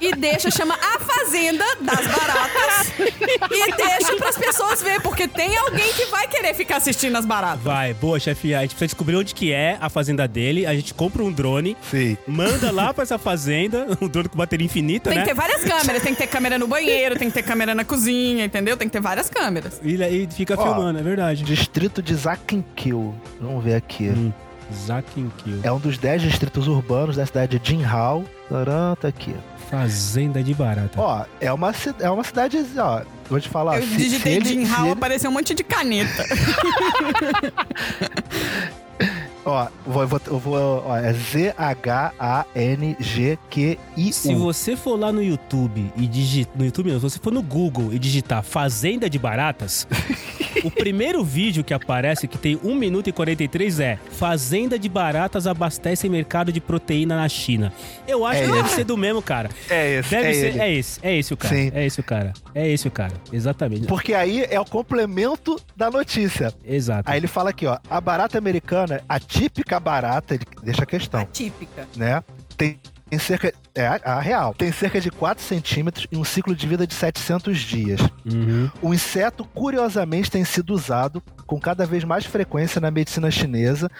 B: e deixa, chama A Fazenda das Baratas *laughs* e deixa pras pessoas ver, porque tem alguém que vai querer ficar assistindo as baratas.
A: Vai, boa, chefe. A gente precisa descobrir onde que é a fazenda dele. A gente compra um drone,
D: Sim.
A: manda lá pra essa fazenda, um drone com bateria infinita,
B: Tem
A: né?
B: que ter várias câmeras, tem que ter câmera no banheiro, tem que ter câmera na cozinha, entendeu? Tem que ter várias câmeras.
A: E aí fica
D: Ó,
A: filmando, é verdade.
D: Distrito de Zakinkill. Vamos ver aqui.
A: Hum. Zakin Kill.
D: É um dos 10 distritos urbanos da cidade de Jinhao. Tarã, tá aqui.
A: Fazenda de barata.
D: Ó, é uma, é uma cidade, ó, vou te falar.
B: Eu
D: se- se
B: digitei
D: ele- se
B: Jinhao,
D: ele-
B: apareceu um monte de caneta. *laughs*
D: Ó, vou, eu vou, vou, ó, é Z-H-A-N-G-Q-I-U.
A: Se você for lá no YouTube e digitar. No YouTube, não, se você for no Google e digitar Fazenda de Baratas, *laughs* o primeiro vídeo que aparece, que tem 1 minuto e 43, é Fazenda de Baratas abastece mercado de proteína na China. Eu acho
D: É
A: que deve
D: esse.
A: ser do mesmo cara.
D: É esse,
A: Deve
D: é
A: ser.
D: ele.
A: É esse, é esse o cara.
D: Sim.
A: É esse o cara. É esse o cara. Exatamente.
D: Porque aí é o complemento da notícia.
A: Exato.
D: Aí ele fala aqui, ó, a barata americana, a típica barata, ele deixa a questão,
B: Típica.
D: né? Tem, tem cerca, é a, a real, tem cerca de 4 centímetros e um ciclo de vida de 700 dias.
A: Uhum.
D: O inseto, curiosamente, tem sido usado com cada vez mais frequência na medicina chinesa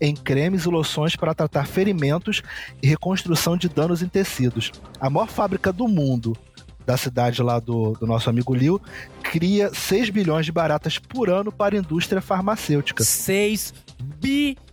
D: em cremes e loções para tratar ferimentos e reconstrução de danos em tecidos. A maior fábrica do mundo da cidade lá do, do nosso amigo Liu cria 6 bilhões de baratas por ano para a indústria farmacêutica.
A: 6 bilhões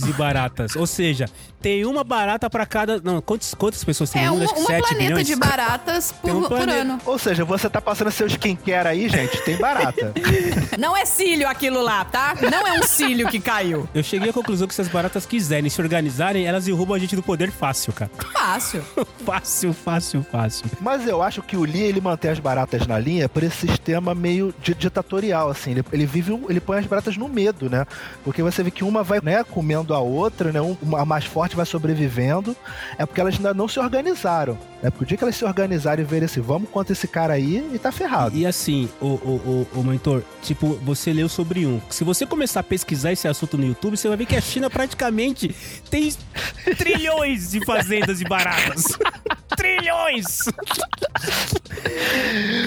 A: de baratas. Ou seja, tem uma barata pra cada. Não, quantas, quantas pessoas tem
B: É uma, uma
A: 7
B: planeta
A: bilhões.
B: de baratas *laughs* por,
A: um
B: por ano.
D: Ou seja, você tá passando seu skincare aí, gente, tem barata. *laughs*
B: Não é cílio aquilo lá, tá? Não é um cílio que caiu.
A: Eu cheguei à conclusão que se as baratas quiserem se organizarem, elas derrubam a gente do poder fácil, cara.
B: Fácil. *laughs*
A: Fácil, fácil, fácil.
D: Mas eu acho que o Lee ele mantém as baratas na linha por esse sistema meio di- ditatorial, assim. Ele, ele vive, um- ele põe as baratas no medo, né? Porque você vê que uma vai, né, comendo a outra, né? Um- uma- a mais forte vai sobrevivendo. É porque elas ainda não se organizaram. É porque o dia que elas se organizarem e verem assim, vamos contra esse cara aí e tá ferrado.
A: E assim, o, o, o, o mentor, tipo, você leu sobre um. Se você começar a pesquisar esse assunto no YouTube, você vai ver que a China praticamente tem *laughs* trilhões de fazendas de baratas. *laughs* trilhões!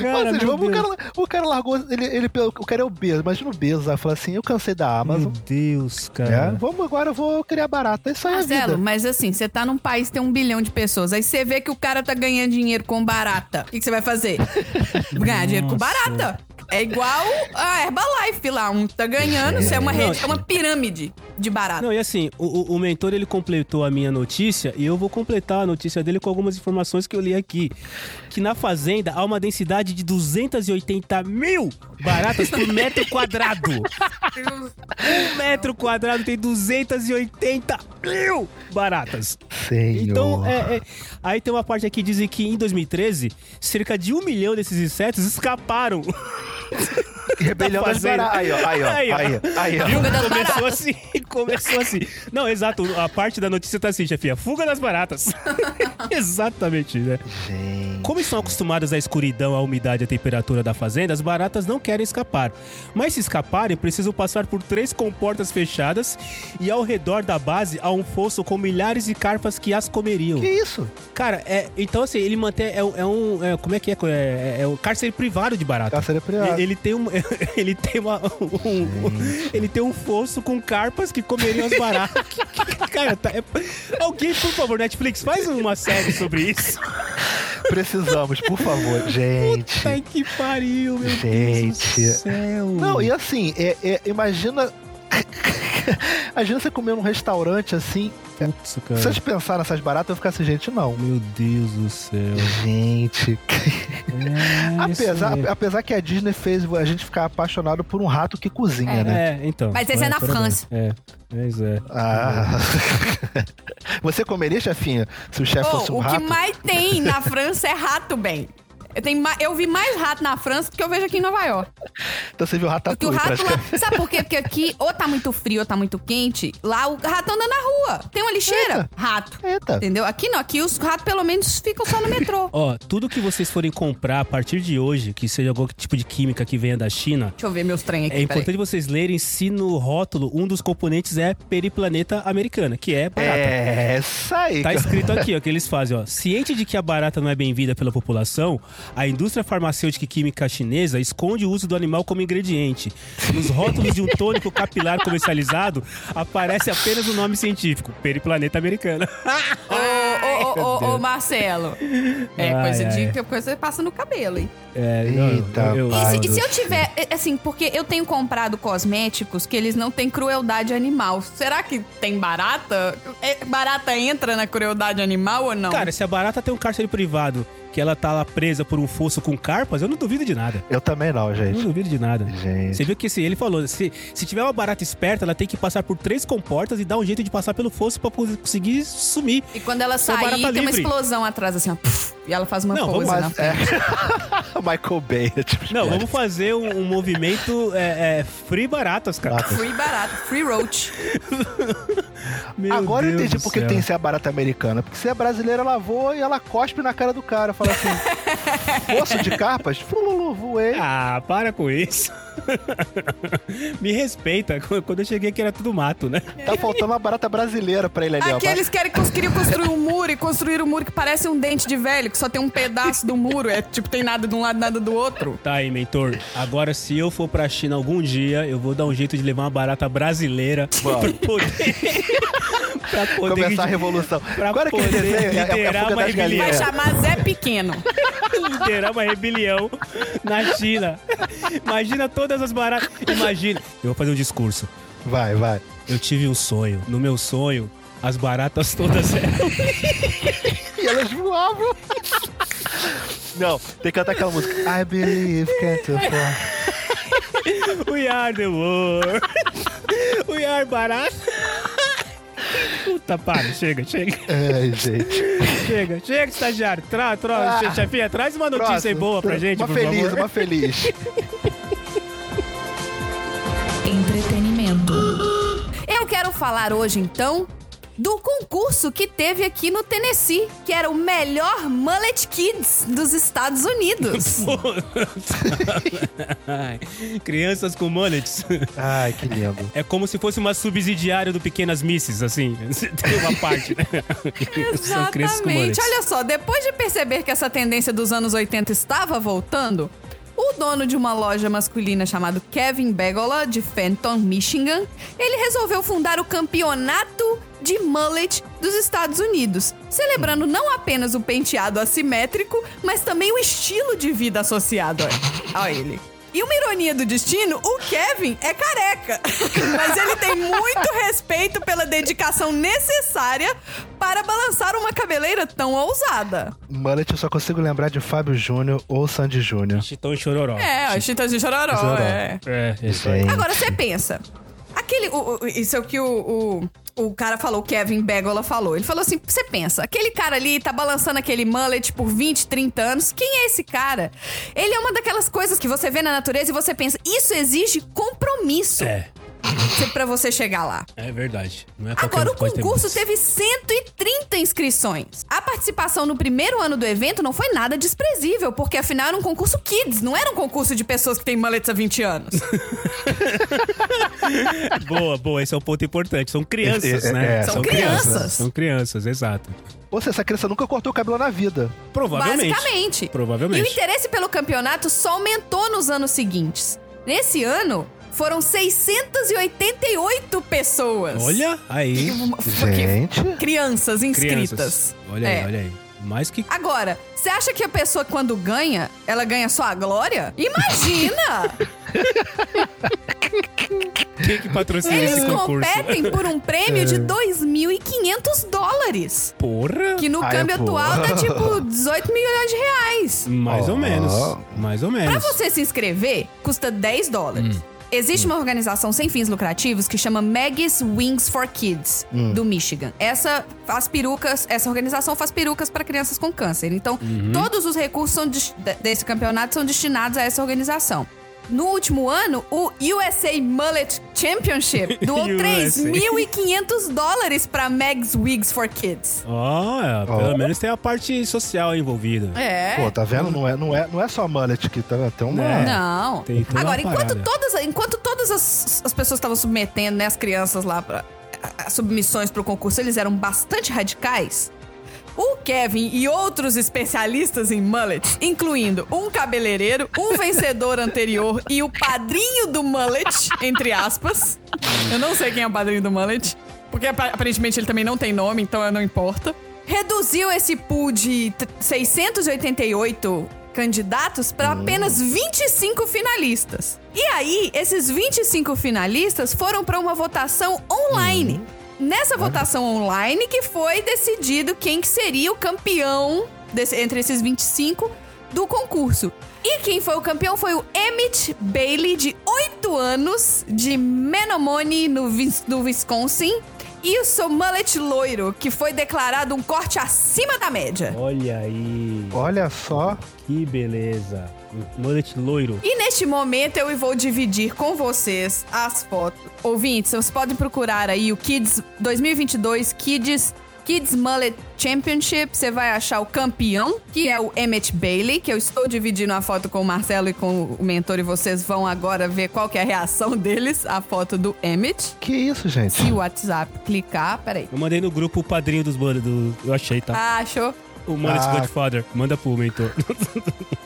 D: Ou seja,
A: meu
D: vamos- cara, cara largou, ele, ele, o cara é o Bezos, imagina o Bezos, aí fala assim, eu cansei da Amazon.
A: Meu Deus,
D: É,
A: cara.
D: vamos agora, eu vou criar barata. Isso aí é a
B: Marcelo,
D: vida.
B: mas assim, você tá num país que tem um bilhão de pessoas. Aí você vê que o cara tá ganhando dinheiro com barata. O que que você vai fazer? *laughs* Ganhar dinheiro com barata. É igual a Herbalife lá. Um tá ganhando, isso é uma rede, é uma pirâmide de barata.
A: Não, e assim, o, o- o mentor ele completou a minha notícia e eu vou completar a notícia dele com algumas informações que eu li aqui. Que na fazenda há uma densidade de 280 mil baratas por metro quadrado. Um metro quadrado tem 280 mil baratas.
D: Senhor.
A: Então, é, é- aí tem uma parte aqui que dizem que em 2013, cerca de um milhão desses insetos escaparam. *laughs*
D: Rebelião
A: tá
D: das baratas. Aí, ó, aí, ó,
A: Aí, ó.
D: aí, ó, aí, ó.
A: Viu?
B: Fuga das
A: Começou
B: baratas.
A: assim, *laughs* começou assim. Não, exato, a parte da notícia tá assim, chefia. Fuga das baratas. *laughs* Exatamente, né?
D: Gente.
A: Como estão acostumadas à escuridão, à umidade e à temperatura da fazenda, as baratas não querem escapar. Mas se escaparem, precisam passar por três comportas fechadas e ao redor da base há um fosso com milhares de carpas que as comeriam.
D: Que isso?
A: Cara, é, então assim, ele mantém. É, um- é um. é, como é que é? É, é um cárcere privado de barata.
D: Cárcere privado.
A: Ele tem um. *laughs* Ele tem uma. um- ele tem um fosso com carpas que comeriam as baratas. *laughs* Cara, tá- é- alguém, por favor, Netflix, faz uma série sobre isso.
D: Precisamos, por favor. *laughs* Gente.
A: Ai, que pariu, meu Deus
D: Gente.
A: do céu.
D: Não, e assim, é, é, imagina. imagina você comer num restaurante assim.
A: Putz,
D: Se
A: cara.
D: vocês pensarem nessas baratas, eu ficar assim, gente, não.
A: Meu Deus do céu.
D: Gente. *laughs*
A: É,
D: apesar, apesar que a Disney fez a gente ficar apaixonado por um rato que cozinha,
B: É.
D: né?
A: É, então.
B: Mas esse é na. França.
A: É, pois é.
D: Ah. *laughs* Você comeria, chefinha, se o chefe
B: Ô,
D: fosse um
B: o que
D: rato?
B: mais tem na França é rato, bem. Eu, tenho ma- eu vi mais rato na França do que eu vejo aqui em Nova York.
D: Então você viu
B: Porque o rato lá.
D: praticamente.
B: Sabe por quê? *laughs* Porque aqui ou tá muito frio ou tá muito quente. Lá o rato anda na rua. Tem uma lixeira.
D: Eita.
B: Rato.
D: Eita.
B: Entendeu? Aqui não. Aqui os ratos pelo menos ficam só no metrô. *laughs*
A: Ó, tudo que vocês forem comprar a partir de hoje, que seja algum tipo de química que venha da China,
B: Deixa eu ver meus trem aqui.
A: é importante vocês lerem se no rótulo um dos componentes é periplaneta americana, que é barata.
D: É, essa aí.
A: Tá escrito aqui, ó, que eles fazem, ó. Ciente de que a barata não é bem-vinda pela população, a indústria farmacêutica e química chinesa esconde o uso do animal como ingrediente. Nos rótulos de um tônico capilar comercializado, aparece apenas o nome científico, periplaneta americana.
B: Ô, ô, ô, *laughs* ô, ô, Marcelo. É
A: Ai,
B: coisa
A: ai.
B: de que coisa passa no cabelo, hein?
A: É,
D: Eita,
A: eu-
B: E
D: do
B: e se eu tiver, é, assim, porque eu tenho comprado cosméticos que eles não têm crueldade animal. Será que tem barata? É, barata entra na crueldade animal ou não?
A: Cara, se a barata tem um cárcere privado, que ela tá lá presa por um fosso com carpas, eu não duvido de nada.
D: Eu também não,
A: Eu
D: gente.
A: não duvido de nada.
D: Gente.
A: Você viu que se ele falou, se, se tiver uma barata esperta, ela tem que passar por três comportas e dar um jeito de passar pelo fosso pra conseguir sumir.
B: E quando ela sair,
A: barata
B: tem uma
A: livre.
B: explosão atrás, assim, ó. puf, e ela faz uma
A: Não,
B: pose
A: vamos-
B: na
D: Mas, é. *laughs* Michael Bay. é tipo
A: Não, vamos fazer um, um movimento é, é, free baratas, cara.
D: Baratas.
B: Free barato, free roach. *laughs*
A: Meu
D: Agora eu
A: Deus
D: entendi
A: do
D: por que
A: céu.
D: tem que ser a barata americana. Porque se é brasileira, ela voa e ela cospe na cara do cara. Fala assim: *laughs* Poço de carpas? Fululu, voei.
A: Ah, para com isso. *laughs* Me respeita. Quando eu cheguei aqui era tudo mato, né?
D: Tá faltando uma barata brasileira pra ele ali, ó.
B: Aqui eles querem, queriam construir um muro e construir um muro que parece um dente de velho, que só tem um pedaço do muro. É tipo, tem nada de um lado, nada do outro.
A: Tá aí, mentor. Agora, se eu for pra China algum dia, eu vou dar um jeito de levar uma barata brasileira
D: Vamos. *laughs*
A: pra poder. *laughs* pra poder
D: Começar a revolução.
A: pra
D: Agora que
A: poder
D: desenho é, é, a
A: uma rebelião.
B: Vai chamar Zé Pequeno.
A: liderar uma rebelião na China. Imagina todas as baratas. *laughs* Imagina. Eu vou fazer um discurso.
D: Vai, vai.
A: Eu tive um sonho. No meu sonho, as baratas todas eram. *laughs*
D: E elas voavam. Não, tem que cantar aquela música. I believe can't fly. *laughs*
A: We are the world. We are barata. Puta, para, chega, chega,
D: Ai, gente.
A: chega, chega, estagiário. Tra, tra,
D: Ah.
A: chefinha, traz uma notícia boa pra gente,
D: Uma feliz,
A: favor.
D: uma feliz.
G: Entretenimento.
B: Eu quero falar hoje, então, do concurso que teve aqui no Tennessee, que era o melhor Mullet Kids dos Estados Unidos. *laughs*
A: Ai, Crianças com mullets.
D: Ai, que lindo.
A: É como se fosse uma subsidiária do Pequenas Misses, assim. *laughs* Tem uma parte, né?
B: Exatamente. Olha só, depois de perceber que essa tendência dos anos 80 estava voltando, o dono de uma loja masculina chamado Kevin Begola, de Fenton, Michigan, ele resolveu fundar o campeonato de mullet dos Estados Unidos, celebrando não apenas o penteado assimétrico, mas também o estilo de vida associado a, ele. E uma ironia do destino, o Kevin é careca. *laughs* Mas ele tem muito respeito pela dedicação necessária para balançar uma cabeleira tão ousada.
D: Mullet eu só consigo lembrar de Fábio Júnior ou Sandy Júnior.
A: Chitão e chororó.
B: É, as chitas de chororó,
D: Chororó.
B: é.
A: É, isso aí.
B: Agora você pensa. Aquele o- o- isso é o que o, o, o cara falou, o Kevin Begola falou. Ele falou assim: você pensa, aquele cara ali tá balançando aquele mullet por 20, 30 anos. Quem é esse cara? Ele é uma daquelas coisas que você vê na natureza e você pensa, isso exige compromisso
A: É,
B: pra você chegar lá.
A: é verdade. Não é
B: Agora, o concurso teve 130 inscrições. A participação no primeiro ano do evento não foi nada desprezível, porque afinal era um concurso kids, não era um concurso de pessoas que têm mullets há 20 anos. *laughs*
A: Boa, boa, esse é um ponto importante. São crianças,
D: É, é,
A: né?
D: é.
B: São crianças.
A: São crianças, exato.
D: Ou seja, essa criança nunca cortou o cabelo na vida.
A: Provavelmente.
B: Basicamente. E o
A: Provavelmente.
B: interesse pelo campeonato só aumentou nos anos seguintes. Nesse ano, foram 688 pessoas.
A: Olha aí.
D: Gente.
B: Crianças inscritas.
A: Crianças. Olha
B: É.
A: aí, olha aí. Mais que.
B: Agora, você acha que a pessoa, quando ganha, ela ganha só a glória? Imagina! *laughs*
A: Quem que patrocina
B: Eles
A: esse concurso?
B: competem por um prêmio de 2.500 dólares.
A: Porra!
B: Que no
D: Ai,
B: câmbio atual dá tipo 18 milhões de reais.
A: Mais ou
D: Ó.
A: menos. Mais ou
B: Pra
A: menos.
B: você se inscrever, custa 10 dólares. Existe uma organização sem fins lucrativos que chama Maggie's Wings for Kids, do Michigan. Essa faz perucas, essa organização faz perucas para crianças com câncer. Então, todos os recursos de- desse campeonato são destinados a essa organização. No último ano, o USA Mullet Championship *laughs* doou
A: USA.
B: 3.500 dólares para Meg's Wigs for Kids.
A: Ó, é, pelo
D: Ó.
A: menos tem a parte social envolvida.
B: É.
D: Pô, tá vendo? Não é, não é, não é só mullet que tá, tem uma.
A: É.
B: Não.
A: Tem toda
B: Agora, enquanto
A: parada.
B: todas, enquanto todas as, as pessoas estavam submetendo, né, as crianças lá para submissões pro concurso, eles eram bastante radicais. O Kevin e outros especialistas em mullets, incluindo um cabeleireiro, um vencedor anterior e o padrinho do mullet, entre aspas. Eu não sei quem é o padrinho do mullet, porque apa- aparentemente ele também não tem nome, então não importa. Reduziu esse pool de t- 688 candidatos para apenas 25 finalistas. E aí, esses 25 finalistas foram para uma votação online. Nessa votação online que foi decidido quem que seria o campeão desse- entre esses 25 do concurso. E quem foi o campeão foi o Emmett Bailey, de 8 anos, de Menomonee, no, no Wisconsin. E o seu mullet loiro, que foi declarado um corte acima da média.
A: Olha aí.
D: Olha só.
A: Que beleza. Mullet loiro.
B: E neste momento eu vou dividir com vocês as fotos. Ouvintes, vocês podem procurar aí o Kids 2022 Kids Kids Mullet Championship. Você vai achar o campeão, que é o Emmett Bailey, que eu estou dividindo a foto com o Marcelo e com o mentor e vocês vão agora ver qual que é a reação *laughs* deles, a foto do Emmett.
D: Que isso, gente?
B: Se o WhatsApp clicar, peraí.
A: Eu mandei no grupo o padrinho dos mullet. Do... Eu achei, tá?
B: Ah, achou?
A: O mullet
D: Ah.
A: Godfather. Manda pro mentor. *laughs*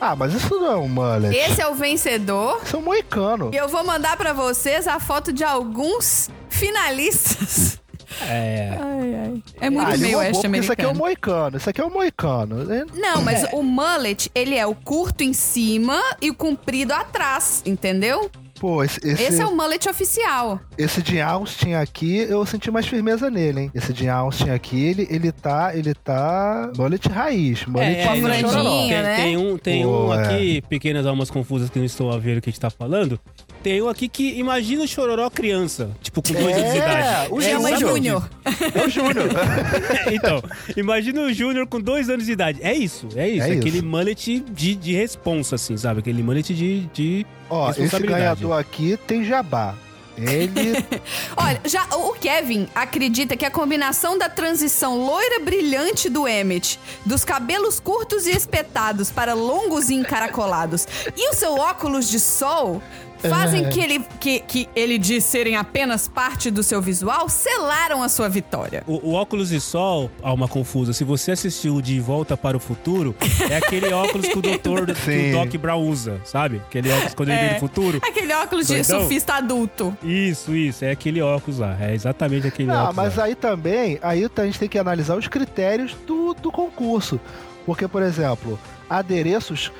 D: Ah, mas isso não é um mullet.
B: Esse é o vencedor.
D: Isso é um moicano.
B: E eu vou mandar pra vocês a foto de alguns finalistas.
A: é.
B: Ai, ai. É muito
D: Ah,
B: meio oeste
D: porque Isso aqui é um
B: americano.
D: moicano. Isso aqui é um moicano. É-
B: Não, mas o mullet, ele é o curto em cima e o comprido atrás, entendeu?
D: Pô, esse, esse,
B: Esse é o mullet oficial.
D: esse de Austin aqui, eu senti mais firmeza nele, hein? Esse de Austin aqui, ele, ele tá. Ele tá. Mullet raiz. Mullet
A: É,
B: com franjinha,
A: não, não. tem,
B: né?
A: tem um, tem
D: Pô,
A: um
D: é.
A: aqui, pequenas almas confusas que não estou a ver o que a gente tá falando. Tem um aqui que imagina o chororó criança, tipo com dois anos de idade.
D: o
A: exatamente
B: Júnior.
D: É o Júnior. *laughs*
A: então, imagina o Júnior com dois anos de idade. É isso, é isso.
D: É
A: É aquele
D: isso.
A: mullet de, de responsa, assim, sabe? Aquele mullet de. de...
D: Ó, esse ganhador aqui tem jabá. Ele. *laughs*
B: Olha, já o Kevin acredita que a combinação da transição loira brilhante do Emmett, dos cabelos curtos e espetados para longos e encaracolados, e o seu óculos de sol fazem
D: É.
B: que ele que, que ele diz serem apenas parte do seu visual, selaram a sua vitória.
A: O, o óculos de sol, alma confusa, se você assistiu De Volta para o Futuro, é aquele *laughs* óculos que o doutor, que o Doc Brown usa, sabe? Aquele óculos quando ele
B: É.
A: vem do futuro.
B: Aquele óculos de
A: Doidão?
B: surfista adulto.
A: Isso, isso, é aquele óculos lá. É exatamente aquele
D: Ah,
A: óculos
D: mas
A: lá.
D: aí também, aí a gente tem que analisar os critérios do, do concurso. Porque, por exemplo, adereços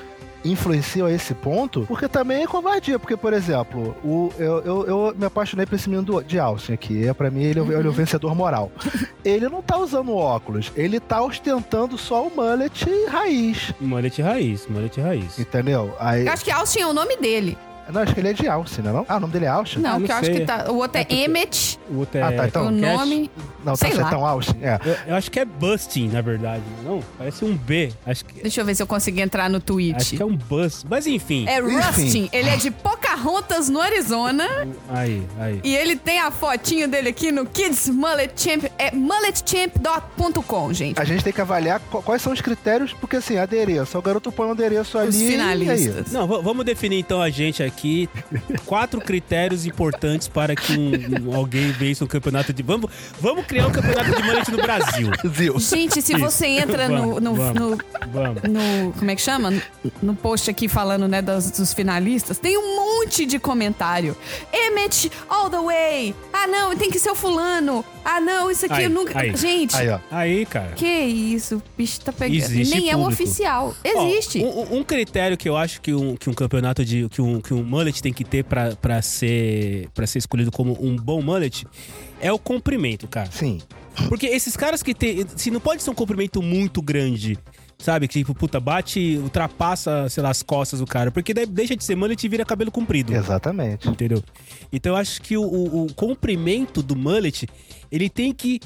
D: influenciam a esse ponto, porque também é covardia. Porque, por exemplo, o, eu, eu, eu me apaixonei por esse menino do, de Austin aqui. É, pra mim, ele, é o- ele é o vencedor moral. *laughs* ele não tá usando óculos, ele tá ostentando só o mullet raiz.
A: Mullet raiz, mullet raiz.
D: Entendeu? Aí,
B: Eu acho que Austin é o nome dele.
D: Não, acho que ele é de Austin, não é não? Ah, o nome dele é Austin?
B: Não,
A: não
B: que eu acho que tá. O outro é
A: É porque-
B: Emmet,
A: O outro é
D: Ah, tá, então-
B: o nome.
D: Não,
B: sei
D: tá
B: lá.
D: certão Austin. É.
A: Eu, eu acho que é Busting, na verdade. Não, parece um B. Acho que,
B: Deixa eu ver se eu consigo entrar no tweet.
A: acho que é um Bust. Mas enfim.
B: É. Rustin, ele é de Pocahontas, no Arizona.
A: Aí, aí.
B: E ele tem a fotinho dele aqui no Kids Mullet Champ. É mulletchamp.com, gente.
D: A gente tem que avaliar qu- quais são os critérios, porque assim, adereço. O garoto põe um adereço ali.
B: Os
D: E aí?
B: finalistas.
A: Não, va- vamos definir então a gente aqui quatro critérios importantes para que um- um- alguém vença um campeonato de. Vamos, vamos criar um campeonato de mullet no Brasil.
D: Zil.
B: Gente, se você entra no, no,
A: Vamos,
B: no,
A: Vamos.
B: no- Como é que chama? No post aqui falando, né, dos, dos finalistas, tem um monte de comentário. Emmet all the way. Ah, não, tem que ser o fulano. Ah, não, isso aqui
A: Aí,
B: eu nunca.
A: aí.
B: Gente,
D: Aí, ó.
A: Aí, cara.
B: que isso? O bicho tá pegando.
A: Existe
B: Nem é
A: público.
B: oficial.
A: Ó,
B: Existe.
A: um, um- um critério que eu acho que um, que um campeonato de. que um, que um mullet tem que ter pra, pra, ser, pra ser escolhido como um bom mullet é o comprimento, cara.
D: Sim.
A: Porque esses caras que tem. Se não pode ser um comprimento muito grande. Sabe? Que tipo, puta, bate, ultrapassa, sei lá, as costas do cara. Porque daí deixa de ser mullet e vira cabelo comprido.
D: Exatamente.
A: Entendeu? Então eu acho que o, o- o comprimento do mullet, ele tem que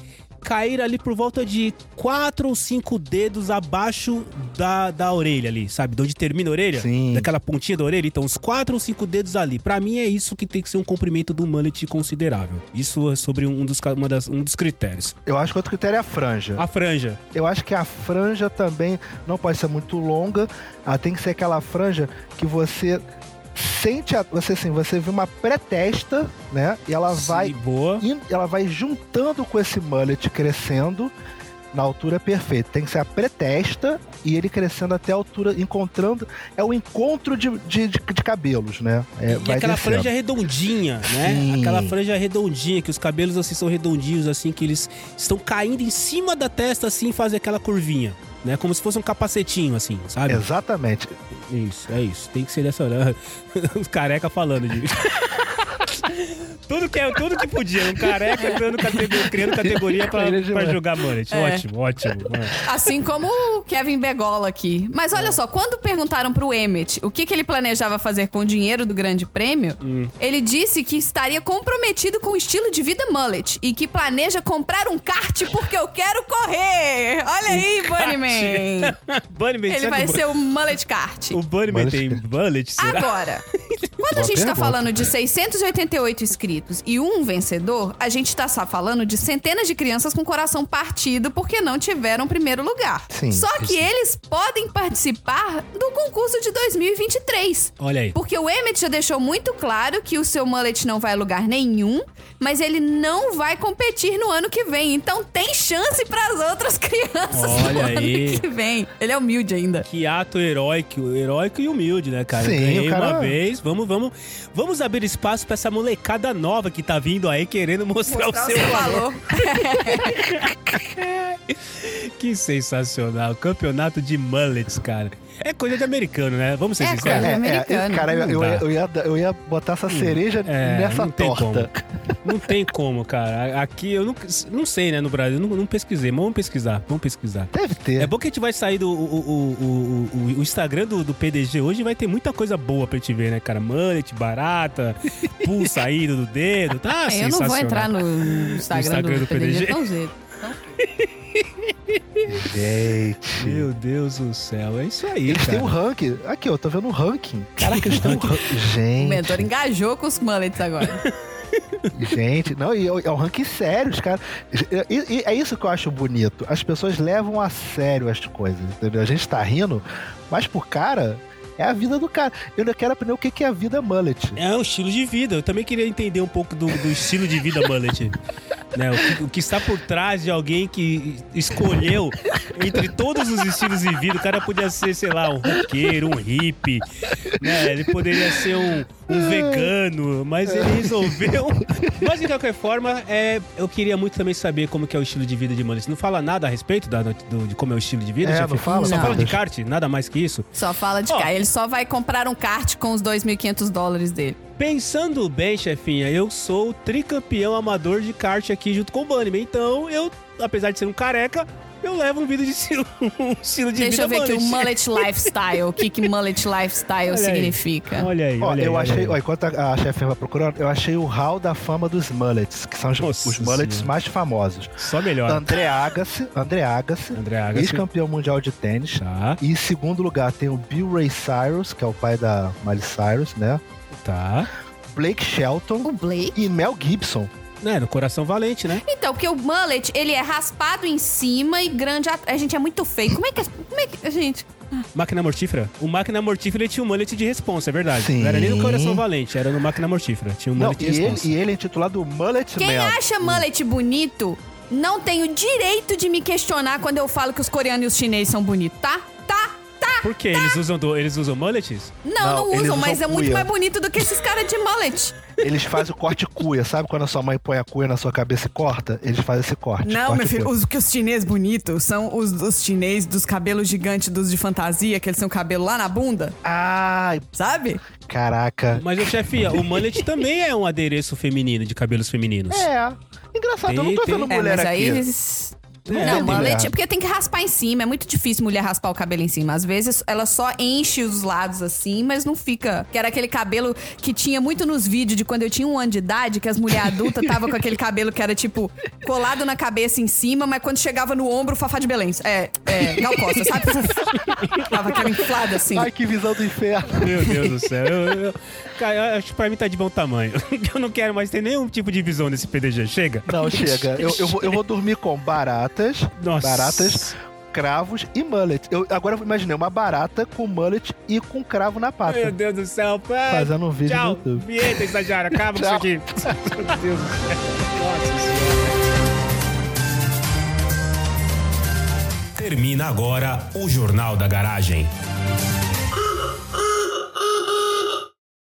A: cair ali por volta de quatro ou cinco dedos abaixo da, da orelha ali, sabe? De onde termina a orelha?
D: Sim.
A: Daquela pontinha da orelha. Então, uns quatro ou cinco dedos ali. Pra mim, é isso que tem que ser um comprimento do mullet considerável. Isso é sobre um dos, uma das- um dos critérios.
D: Eu acho que outro critério é a franja.
A: A franja.
D: Eu acho que a franja também não pode ser muito longa. Ela tem que ser aquela franja que você sente a, você assim, você vê uma pré-testa, né? E ela vai
A: Sim, boa.
D: in- ela vai juntando com esse mullet crescendo na altura perfeita. Tem que ser a pré-testa e ele crescendo até a altura, encontrando. É o encontro de, de, de- de cabelos, né? É,
A: E
D: vai
A: aquela
D: descendo.
A: franja redondinha, né?
D: Sim.
A: Aquela franja redondinha, que os cabelos assim são redondinhos, assim, que eles estão caindo em cima da testa, assim, e fazem aquela curvinha. Né? Como se fosse um capacetinho, assim, sabe?
D: Exatamente.
A: Isso, é isso. Tem que ser dessa hora. *laughs* Os careca falando de. *laughs* tudo, que é, tudo que podia. Um careca criando categoria, criando categoria pra,
D: é
A: pra jogar mullet.
B: É.
A: Ótimo, ótimo.
B: Assim como o Kevin Begola aqui. Mas olha só, quando perguntaram pro Emmet o que, que ele planejava fazer com o dinheiro do grande prêmio, ele disse que estaria comprometido com o estilo de vida mullet e que planeja comprar um kart porque eu quero correr. Olha aí, Bunnyman. *laughs*
A: Bunnyman,
B: Ele vai ser o mullet kart.
A: O Bunnyman
D: Mullet-
A: tem mullet, será?
B: Agora, *laughs* quando a
D: Boa
B: gente tá
D: pergunta.
B: falando de 688 inscritos e um vencedor, a gente tá só falando de centenas de crianças com coração partido porque não tiveram primeiro lugar.
D: Sim,
B: só que
D: sim.
B: eles podem participar do concurso de 2023.
A: Olha aí.
B: Porque o Emmett já deixou muito claro que o seu mullet não vai a lugar nenhum, mas ele não vai competir no ano que vem. Então tem chance para as outras *laughs* crianças
A: Olha
B: no
A: aí.
B: ano que vem. Ele é humilde ainda.
A: Que ato heróico, heróico e humilde, né, cara?
D: Sim,
A: Ganhei
D: cara-
A: uma vez. Vamos, vamos, vamos abrir espaço pra essa molecada nova que tá vindo aí querendo mostrar,
B: Mostrar
A: o seu valor. *laughs* Que sensacional. Campeonato de mullets, cara. É coisa de americano, né? Vamos ser
B: É
A: sinceros.
B: coisa-
D: É, é,
B: americano.
D: eu- cara, eu, eu, eu ia, eu ia botar essa cereja
A: É,
D: nessa
A: não tem
D: torta.
A: Não tem como, cara. Aqui eu não, não sei, né, no Brasil. Não, não pesquisei, mas vamos pesquisar. Vamos pesquisar.
D: Deve ter.
A: É bom que a gente vai sair do. O, o, o, o, o Instagram do, do PDG hoje vai ter muita coisa boa pra gente ver, né, cara? Mullet, barata, pulso *laughs* saído do dedo. Tá
B: É, eu não vou entrar no Instagram,
A: Instagram
B: do,
A: do
B: PDG
A: PDG.
B: tão cedo.
D: Gente.
A: Meu Deus do céu, é isso aí,
D: Eles têm
A: cara.
D: um ranking. Aqui, eu tô vendo um ranking. Caraca, eles têm um ranking.
B: O
D: Gente.
B: mentor engajou com os mullets agora. *laughs*
D: Gente, não, e é é um ranking sério, os caras. E, e é isso que eu acho bonito. As pessoas levam a sério as coisas, entendeu? A gente tá rindo, mas pro cara, é a vida do cara. Eu ainda quero aprender o que que é a vida mullet.
A: É um estilo de vida. Eu também queria entender um pouco do, do estilo de vida mullet. *laughs* né? o, que, o que está por trás de alguém que escolheu entre todos os estilos de vida. O cara podia ser, sei lá, um roqueiro, um hippie, né? Ele poderia ser um, um vegano, mas ele resolveu. *laughs* Mas de qualquer forma, é, eu queria muito também saber como que é o estilo de vida de mullet. Não fala nada a respeito da, do- de como é o estilo de vida,
D: É,
A: chefe?
D: não fala,
A: Só
B: não.
A: fala de kart, nada mais que isso.
B: Só fala de
A: Ó.
B: cá. Ele só vai comprar um kart com os 2.500 dólares dele.
A: Pensando bem, chefinha, eu sou o tricampeão amador de kart aqui junto com o Bunnyman. Então, eu, apesar de ser um careca, eu levo um vídeo de estilo, *laughs* um estilo de
B: Deixa
A: vida
B: eu ver aqui o
A: mullet.
B: mullet lifestyle. O que, que *laughs* mullet lifestyle
A: Olha aí.
B: significa?
A: Olha aí,
D: Ó,
A: olha aí,
D: eu
A: olha
D: achei,
A: aí.
D: ó, enquanto a, a chefe vai procurando, eu achei o hall da fama dos mullets, que são os, os mullets
A: Senhora.
D: mais famosos.
A: Só melhor.
D: André Agassi, André Agassi,
A: André Agassi.
D: ex-campeão mundial de tênis.
A: Tá,
D: E em segundo lugar tem o Bill Ray Cyrus, que é o pai da Miley Cyrus, né?
A: tá.
D: Blake Shelton
B: O Blake?
D: e Mel Gibson.
A: É, no coração valente, né?
B: Então, porque o mullet, ele é raspado em cima e grande atrás. A gente é muito feio. Como é que... Como é que... Gente...
A: Máquina mortífera? O máquina mortífera ele tinha um mullet de responsa, é verdade.
D: Sim.
A: Não era nem no coração valente, era no máquina mortífera. Tinha um
D: Não,
A: mullet
D: e
A: de
D: ele,
A: responsa.
D: e ele é intitulado Mullet
B: Quem
D: Man.
B: acha mullet bonito, não tem o direito de me questionar quando eu falo que os coreanos e os chineses são bonitos, tá?
A: Por quê? Eles usam, do- eles usam mullets?
B: Não,
D: Não,
B: não,
D: eles
B: usam,
D: usam
B: mas é muito
D: cuia.
B: mais bonito do que esses caras de mullet.
D: Eles fazem o corte cuia. Sabe quando a sua mãe põe a cuia na sua cabeça e corta? Eles fazem esse corte.
B: Não,
D: corte
B: meu filho, os que os chineses bonitos são os, os chineses dos cabelos gigantes dos de fantasia, que eles têm o cabelo lá na bunda,
D: Ai,
B: sabe?
D: caraca.
A: Mas, chefia, o mullet também é um adereço feminino, de cabelos femininos.
D: É. Engraçado, eu não tô
A: Tem-
D: vendo
A: tem-
B: É,
D: mulher
B: mas aí
D: aqui.
B: eles.
A: É,
B: não, é porque tem que raspar em cima. É muito difícil mulher raspar o cabelo em cima. Às vezes ela só enche os lados assim, mas não fica. Que era aquele cabelo que tinha muito nos vídeos de quando eu tinha um ano de idade, que as mulheres adultas *laughs* tava com aquele cabelo que era tipo colado na cabeça em cima, mas quando chegava no ombro, Fafá de Belém. É, é, Gal Costa, sabe? *laughs* tava aquela inflada assim.
D: Ai, que visão do inferno.
A: Meu Deus do céu. Eu, eu- cara, eu acho que pra mim tá de bom tamanho. *laughs* Eu não quero mais ter nenhum tipo de visão nesse PDG. Chega?
D: Não, chega. Eu, eu, vou, eu vou dormir com baratas,
A: Nossa.
D: baratas, cravos e mullet. Eu, agora eu imaginei uma barata com mullet e com cravo na pata.
A: Meu Deus do céu. pai.
D: Fazendo um vídeo no
A: Tchau.
D: YouTube.
A: Vinheta, estagiário. *laughs* Acaba com isso aqui. Meu Deus do céu. Nossa senhora.
C: Termina agora o Jornal da Garagem. *laughs*